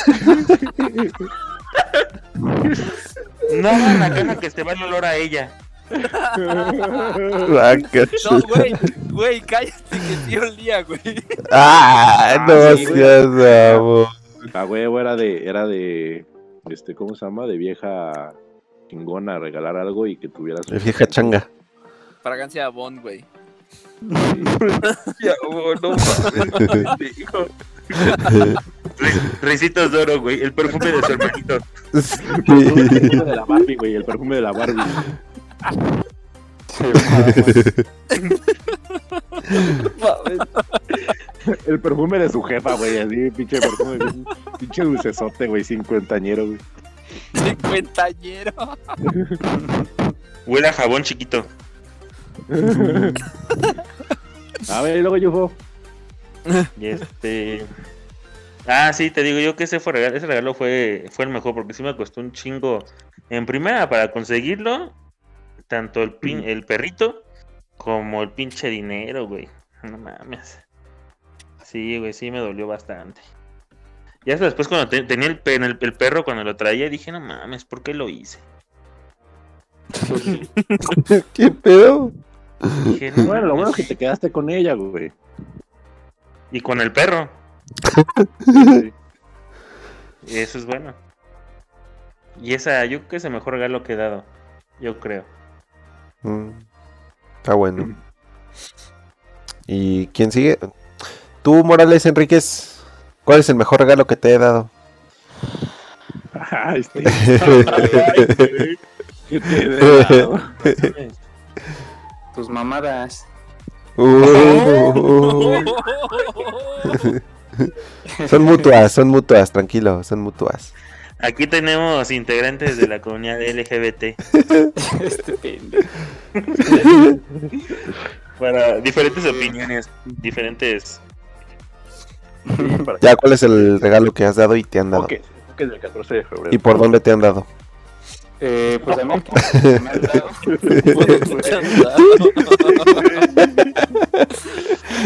No hagan la caja que se va el olor a ella. Vaca. No, güey, güey, cállate que tío el día, güey. Ah, Ah, no seas bravo. A huevo era de. Era de. Este, ¿cómo se llama? De vieja chingona regalar algo y que tuviera su. Vieja changa. Fragancia de Bond, güey. No hijo. Ricitos de oro, güey. El perfume de su hermanito. El perfume de la Barbie, güey. El perfume de la Barbie. el perfume de su jefa, güey, así, pinche perfume, pinche dulcesote, güey, cincuentañero, güey. Cincuentañero. Huele a jabón chiquito. A ver, y luego yo Y este. Ah, sí, te digo yo que ese fue regalo, ese regalo fue, fue el mejor porque sí me costó un chingo. En primera, para conseguirlo, tanto el pin, el perrito como el pinche dinero, güey. No mames. Sí, güey, sí me dolió bastante. Y hasta después cuando te- tenía el, pe- el, el perro, cuando lo traía, dije, no mames, ¿por qué lo hice? ¿Qué pedo? Dije, no Bueno, lo bueno es que te quedaste con ella, güey. Y con el perro, Sí. eso es bueno. Y esa, yo creo que es el mejor regalo que he dado. Yo creo. Mm, Está bueno. ¿Y quién sigue? Tú, Morales Enríquez, ¿cuál es el mejor regalo que te he dado? Ay, sí. ¿Qué te he dado? Tus mamadas. Uh, son mutuas, son mutuas, tranquilo, son mutuas. Aquí tenemos integrantes de la comunidad LGBT Este pendejo. para diferentes opiniones, diferentes. Ya, ¿cuál es el regalo que has dado y te han dado? Ok, ok, del 14 de febrero. ¿Y por dónde te han dado? Eh, pues a mí que me han dado.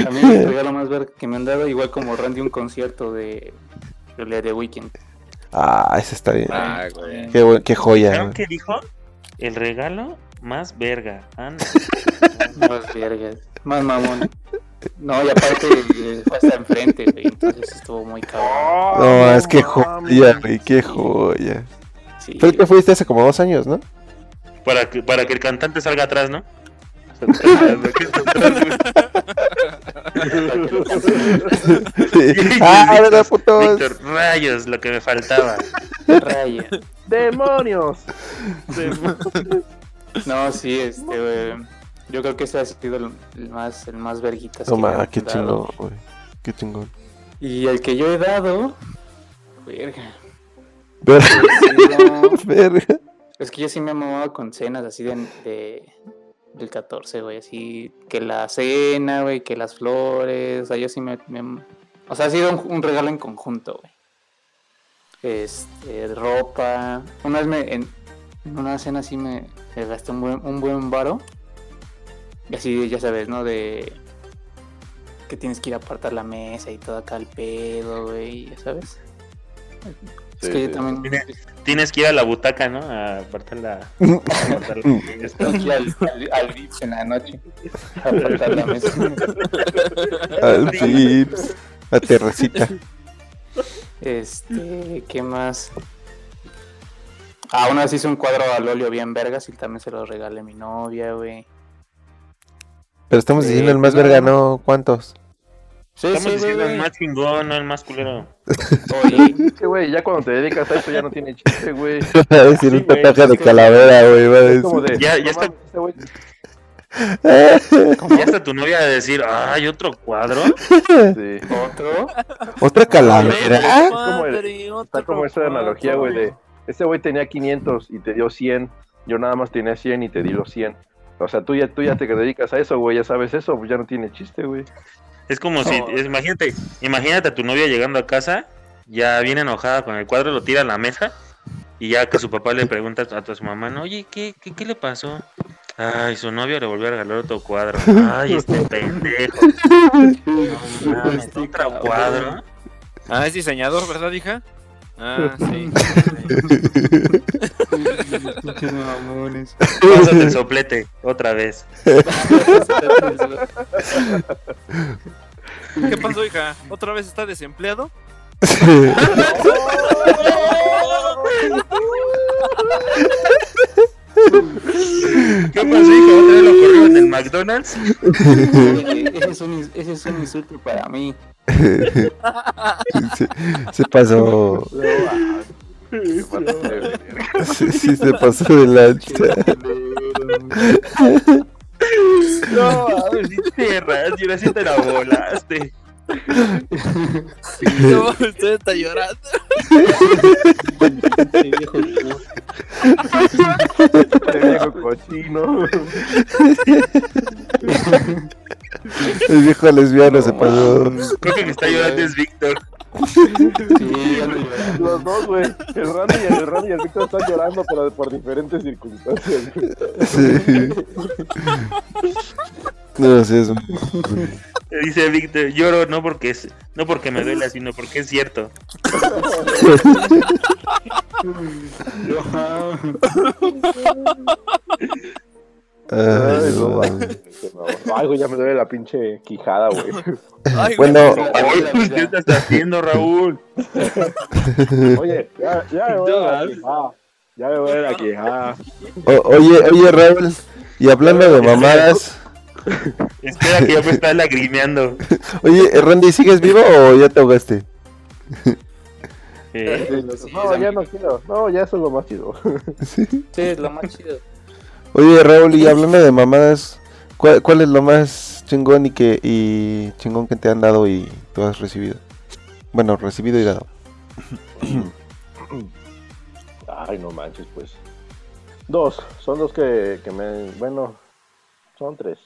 A mí el regalo más ver que me han dado, igual como Randy, un concierto de, de The Weeknd. Ah, ese está bien. Ah, güey. Qué, qué joya. ¿Saben qué dijo? El regalo más verga. Anda. Más vergas. Más mamón. No, y aparte eh, fue hasta enfrente, güey. Entonces estuvo muy cabrón. No, es que joya, güey, qué joya. Sí, Pero que fuiste hace como dos años, ¿no? Para que, para que el cantante salga atrás, ¿no? ah, verdad, putos. Víctor, rayos, lo que me faltaba. raya. ¡Demonios! No, sí, este, güey. Yo creo que ese ha sido el, el más, el más verguitas. Toma, qué chingón, güey. Qué chingón. Y el que yo he dado. Verga. Verga. es que yo sí me he con cenas así de, de- del 14, güey. Así que la cena, güey, que las flores. O sea, yo sí me. me- o sea, ha sido un, un regalo en conjunto, güey. Este, ropa. Una vez me. En, en una cena así me, me gasté un buen, un buen varo. Y así, ya sabes, ¿no? De. Que tienes que ir a apartar la mesa y todo acá al pedo, güey, ya sabes. Es que sí. yo también. Tienes que ir a la butaca, ¿no? A apartar la. a Tengo que ir al, al, al Vips en la noche a apartar la mesa. Al Vips. La terracita. Este, ¿qué más? Ah, una vez hice un cuadro al óleo bien vergas y también se lo regalé a mi novia, güey. Pero estamos diciendo el más pues, verga, no. ¿no? ¿Cuántos? Sí, Estamos sí, diciendo el más chingón, no el más culero. Oye, güey, ya cuando te dedicas a esto ya no tiene chiste, güey. Va a decir un es de calavera, güey. Va a Es como decir. de. Ya- ya está- este Ya hasta tu novia a decir, ay, otro cuadro. Sí. otro. ¿Otra calavera? como el- Está como esa analogía, güey, de. Este güey tenía 500 y te dio 100. Yo nada más tenía 100 y te di los 100. O sea, tú ya, tú ya te dedicas a eso, güey, ya sabes eso, pues ya no tiene chiste, güey. Es como si, es- imagínate, imagínate a tu novia llegando a casa, ya bien enojada con el cuadro, lo tira a la mesa y ya que su papá le pregunta a tu, a su mamá, "No, oye, ¿qué, qué, qué le pasó? Ay, su novio le volvió a regalar otro cuadro. Ay, este pendejo. No mames, Este otro cuadro. Ah, es diseñador, ¿verdad, hija? Ah, sí. Pinches mamones. Pásate el soplete, otra vez. ¿Qué pasó, hija? ¿Otra vez está desempleado? ¿Qué pasó, hija? ¿Otra vez lo corrió en el McDonald's? ese, es un, ese es un insulto para mí. se, se pasó. Sí, sí, se pasó de lanza. No, si tierras, y ahora sí te la volaste. No, usted está llorando. Este viejo, viejo cochino. El viejo lesbiano se pasó. Creo que el que está llorando es Víctor. Sí. Los dos, güey. El Randy y el, Randy y el Víctor están llorando, pero por diferentes circunstancias. Sí. No, sí, es Dice Víctor, lloro no porque es, no porque me duela, sino porque es cierto. Ay, no, güey, ya me duele la pinche quijada, güey. Ay, Bueno, ¿qué estás haciendo, Raúl? Oye, ya, ya me duele la quijada. Ya me duele la quijada. O- oye, oye, Raúl, y hablando de mamadas, Espera que ya me está lagrimeando. oye, Randy, ¿sigues vivo o ya te ahogaste? Eh, No, ya no quiero. No, ya eso es lo más chido. Sí, es lo más chido. Oye, Raúl, y hablando de mamadas, ¿cuál, cuál es lo más chingón y que y chingón que te han dado y tú has recibido? Bueno, recibido y dado. Ay, no manches, pues. Dos, son dos que, que me. Bueno, son tres.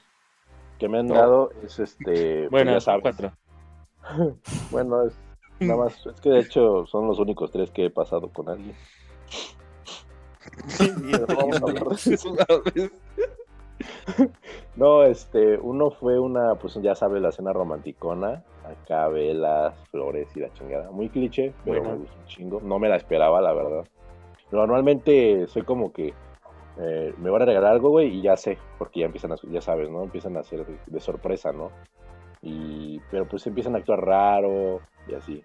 Que me han dado es este. pues bueno, ya sabes. cuatro. Bueno, es nada más. Es que de hecho son los únicos tres que he pasado con alguien. No, este, uno fue una, pues ya sabes, la cena romanticona. Acá velas, flores y la chingada. Muy cliché, pero Bueno. me gustó un chingo. No me la esperaba, la verdad. Normalmente soy como que eh, me van a regalar algo, güey, y ya sé, porque ya empiezan a, ya sabes, ¿no? Empiezan a hacer de, de sorpresa, ¿no? Y, pero pues empiezan a actuar raro y así.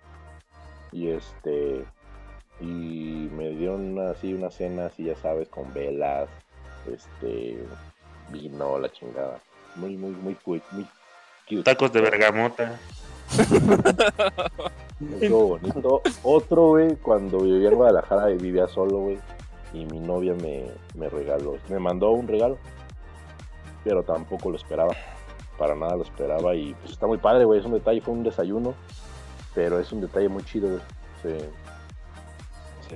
Y este, y me dieron una- así una cena, así ya sabes, con velas, este, vino, la chingada. Muy, muy, muy, cute, muy cute. Tacos de bergamota. Estuvo bonito. Otro, güey, cuando vivía en Guadalajara y vivía solo, güey. Y mi novia me, me regaló, me mandó un regalo. Pero tampoco lo esperaba. Para nada lo esperaba. Y pues está muy padre, güey. Es un detalle, fue un desayuno. Pero es un detalle muy chido, güey. Sí.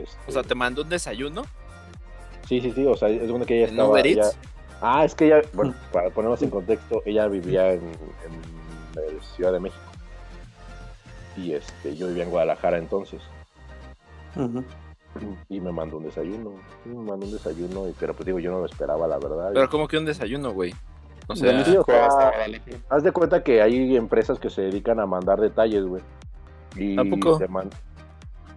Este, O sea, te mandó un desayuno. Sí, sí, sí. O sea, es bueno que ella ¿En estaba. Ella-? Ah, es que ella, bueno, para ponernos en contexto, ella vivía en, en Ciudad de México. Y este, yo vivía en Guadalajara entonces. Y me mandó un desayuno. Sí, me mandó un desayuno, y, pero pues digo, yo no lo esperaba, la verdad. Pero como que un desayuno, güey. O sea, Sí, o sea, Vale. haz de cuenta que hay empresas que se dedican a mandar detalles, güey. Y ¿A poco? te man-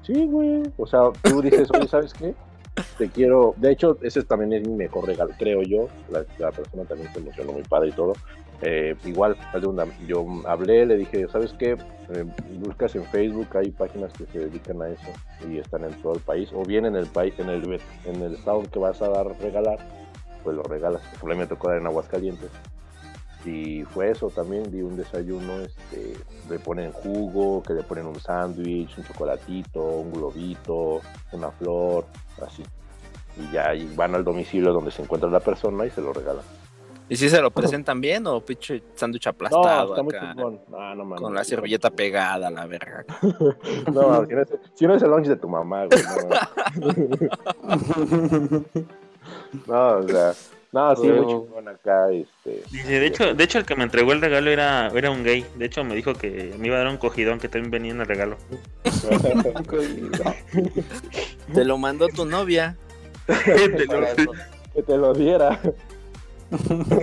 Sí, güey. O sea, tú dices, oye, ¿sabes qué? Te quiero. De hecho, ese también es mi mejor regalo, creo yo. La, persona también se emocionó muy padre y todo. Eh, igual, yo hablé, le dije, ¿sabes qué? Eh, buscas en Facebook, hay páginas que se dedican a eso y están en todo el país. O bien en el país, en el, en el estado que vas a dar regalar, pues lo regalas. Por me tocó dar en Aguascalientes. Y fue eso también, di un desayuno, este, le ponen jugo, que le ponen un sándwich, un chocolatito, un globito, una flor, así. Y ya y van al domicilio donde se encuentra la persona y se lo regalan. ¿y si se lo presentan bien o pinche sándwich No, aplastado está muy acá? chingón. No, no mames. Con la servilleta pegada, la verga. No, si no es, si no es el lunch de tu mamá, güey. No, no o sea, no, sí, muy chingón acá, este. Dice, de hecho, de hecho el que me entregó el regalo era, era un gay. De hecho me dijo que me iba a dar un cogidón que también venía en el regalo. Te lo mandó tu novia. Te lo- que te lo diera.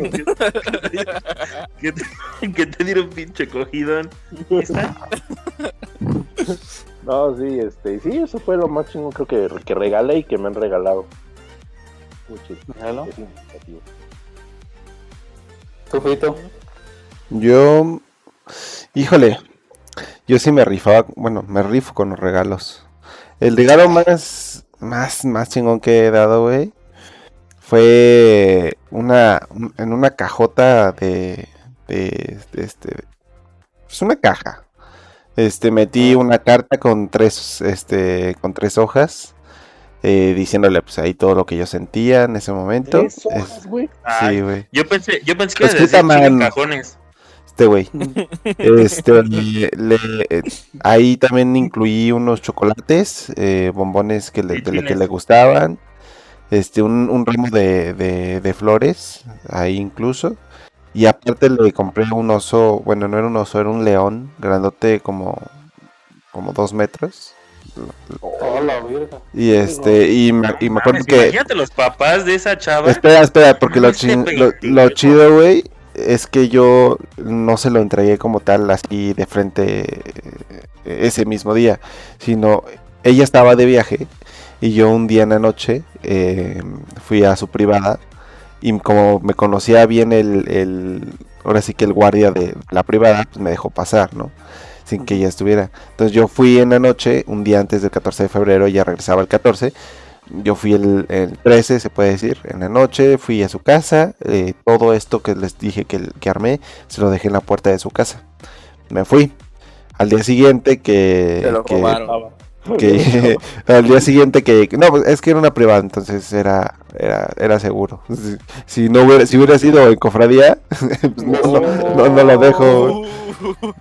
que, te, que te diera un pinche cogidón. Está- No, sí, este, sí, eso fue lo chingón creo que, que regalé y que me han regalado. Es significativo. ¿Tú, Fito? Yo, híjole, yo sí me rifaba, bueno, me rifo con los regalos. El regalo más, más, más chingón que he dado, güey, fue una, un- en una cajota de, de, de este, pues una caja. Este, metí una carta con tres, este, con tres hojas, eh, diciéndole, pues ahí todo lo que yo sentía en ese momento. ¿Tres Es- güey? sí, güey. yo pensé, yo pensé que era de en man. cajones. este güey. Este, le, ahí también incluí unos chocolates, eh, bombones que le, que le gustaban, este, un, un ramo de, de, flores, ahí incluso. Y aparte le compré un oso, bueno, no era un oso, era un león, grandote como, como dos metros. Oh, la verga. Y este, y me, y me acuerdo que. Imagínate los papás de esa chava. Espera, espera, porque lo, lo, lo chido, güey, es que yo no se lo entregué como tal así de frente ese mismo día, sino ella estaba de viaje y yo un día en la noche eh, fui a su privada y como me conocía bien el, el, ahora sí que el guardia de la privada, pues me dejó pasar, ¿no? Sin que ella estuviera. Entonces yo fui en la noche, un día antes del 14 de febrero, ella regresaba el 14. Yo fui el, 13, se puede decir, en la noche, fui a su casa, eh, todo esto que les dije que, que armé, se lo dejé en la puerta de su casa. Me fui. Al día siguiente que... Se lo que, que al día siguiente que no pues, es que era una privada entonces era era, era seguro. Si, no hubiera si hubiera sido en cofradía pues, no, no, lo dejo.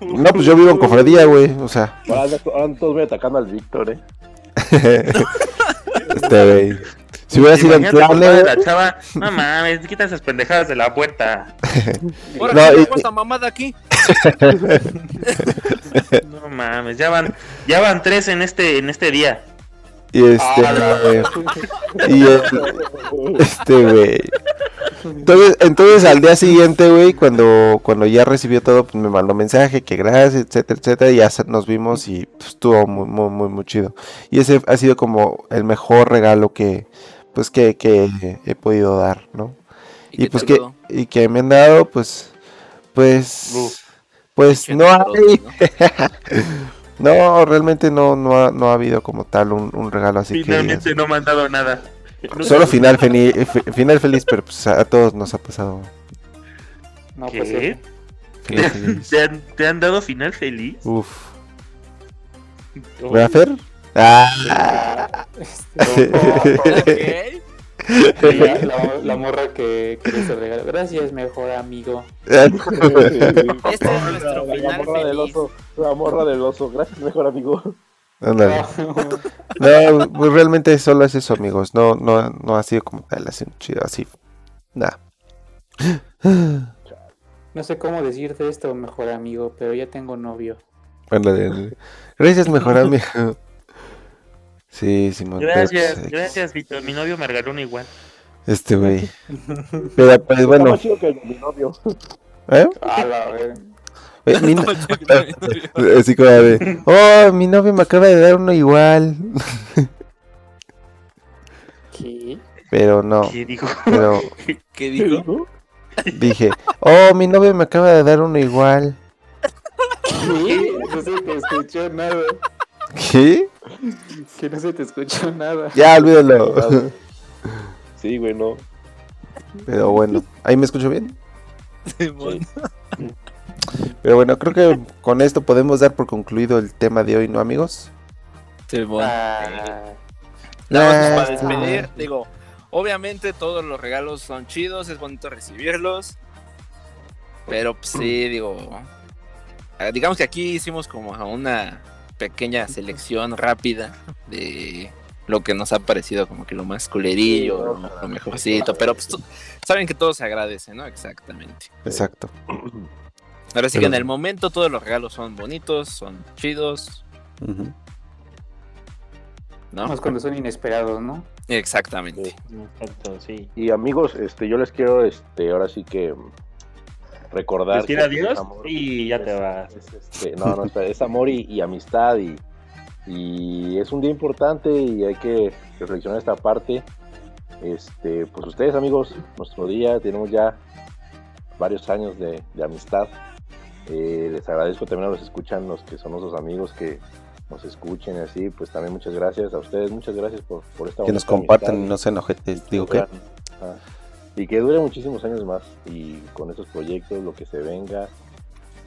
No pues yo vivo en cofradía güey o sea. Ahora, todos voy atacando al Víctor eh este güey si hubiera sido en plane... la chava, no mames, quita esas pendejadas de la puerta. ¿Por no, y... esta mamada aquí? no mames, ya van, ya van tres en este, en este día. Y este, ah, y el, este, güey. Entonces, entonces al día siguiente, güey, cuando, cuando ya recibió todo, pues me mandó mensaje, que gracias, etcétera, etcétera, y ya nos vimos y pues, estuvo muy, muy, muy, muy chido. Y ese ha sido como el mejor regalo que, pues que, que he podido dar, ¿no? Y, pues que y que me han dado pues pues pues no hay no realmente no no ha, no ha habido como tal un, regalo así finalmente no me han dado nada solo final feliz final feliz pero pues a todos nos ha pasado no, pues, ¿Qué? ¿Te, han, ¿Te han dado final feliz? Uf. ¿Voy a hacer? Ah. La, morra que quiere se regalo. Gracias, mejor amigo. este es nuestro final la morra Del oso, la morra del oso. Gracias, mejor amigo. Ándale. No, pues realmente solo es eso, amigos. No, no, no ha sido como tal, así chido, así. Nada. No sé cómo decirte esto, mejor amigo, pero ya tengo novio. Ándale. Gracias, mejor amigo. Sí, Simón. Gracias, pues, gracias, Víctor. Mi novio me regaló uno igual. Este güey. Pero pues bueno. Más chido que mi novio. ¿Eh? A la vez. Mi no... Así como de, oh, mi novio me acaba de dar uno igual. ¿Qué? Pero no. ¿Qué dijo? Pero... ¿Qué dijo? Dije, oh, mi novio me acaba de dar uno igual. ¿Qué? No se te escuchó nada. ¿Qué? Que no se te escuchó nada. Ya, olvídalo. Sí, güey, no. Pero bueno, ¿ahí me escucho bien? Sí, bueno. Pero bueno, creo que con esto podemos dar por concluido el tema de hoy, ¿no, amigos? Sí, bueno. Ah. Nada más para despedir, digo, obviamente todos los regalos son chidos, es bonito recibirlos. Pero pues, sí, digo, ah, digamos que aquí hicimos como una pequeña selección rápida de lo que nos ha parecido como que lo más culerillo, lo, mejorcito, pero pues, saben que todo se agradece, ¿no? Exactamente. Exacto. Ahora sí que en el momento todos los regalos son bonitos, son chidos. ¿No? Más cuando son inesperados, ¿no? Exactamente. Exacto, sí. Y amigos, este, yo les quiero, este, ahora sí que recordar. Decir adiós y ya te vas. Es, este, no, no, es amor y, amistad y, y, es un día importante y hay que reflexionar esta parte. Este, pues ustedes amigos, nuestro día, tenemos ya varios años de, amistad. Eh, les agradezco también a los escuchan, los que son nuestros amigos que nos escuchen y así, pues también muchas gracias a ustedes, muchas gracias por, por esta Que nos compartan y no se enojen, digo que y que dure muchísimos años más y con esos proyectos, lo que se venga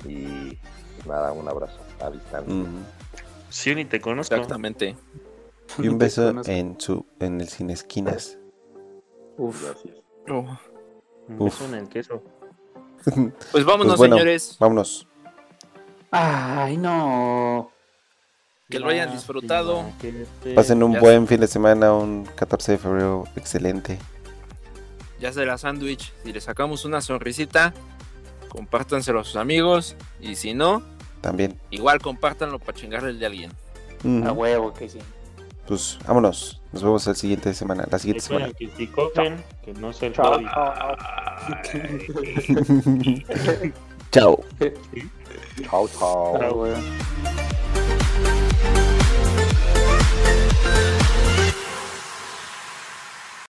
y pues nada, un abrazo a distancia. Sí, ni te conozco. Exactamente. Y un beso en su en el Sin Esquinas. Uf. Gracias. Un beso en el queso. Pues vámonos, Pues bueno. señores. Vámonos. Ay, no. Que lo hayan disfrutado. Pasen un buen fin de semana, un 14 de febrero excelente. Ya será sándwich. Si le sacamos una sonrisita, compártanselo a sus amigos. Y si no, También. igual compártanlo para chingarle el de alguien. Ujú. A huevo que sí. Pues vámonos. Nos vemos la siguiente semana. La siguiente semana. Que si cogen, que no sea el Chao. Chao. Chao, chao. Huevo.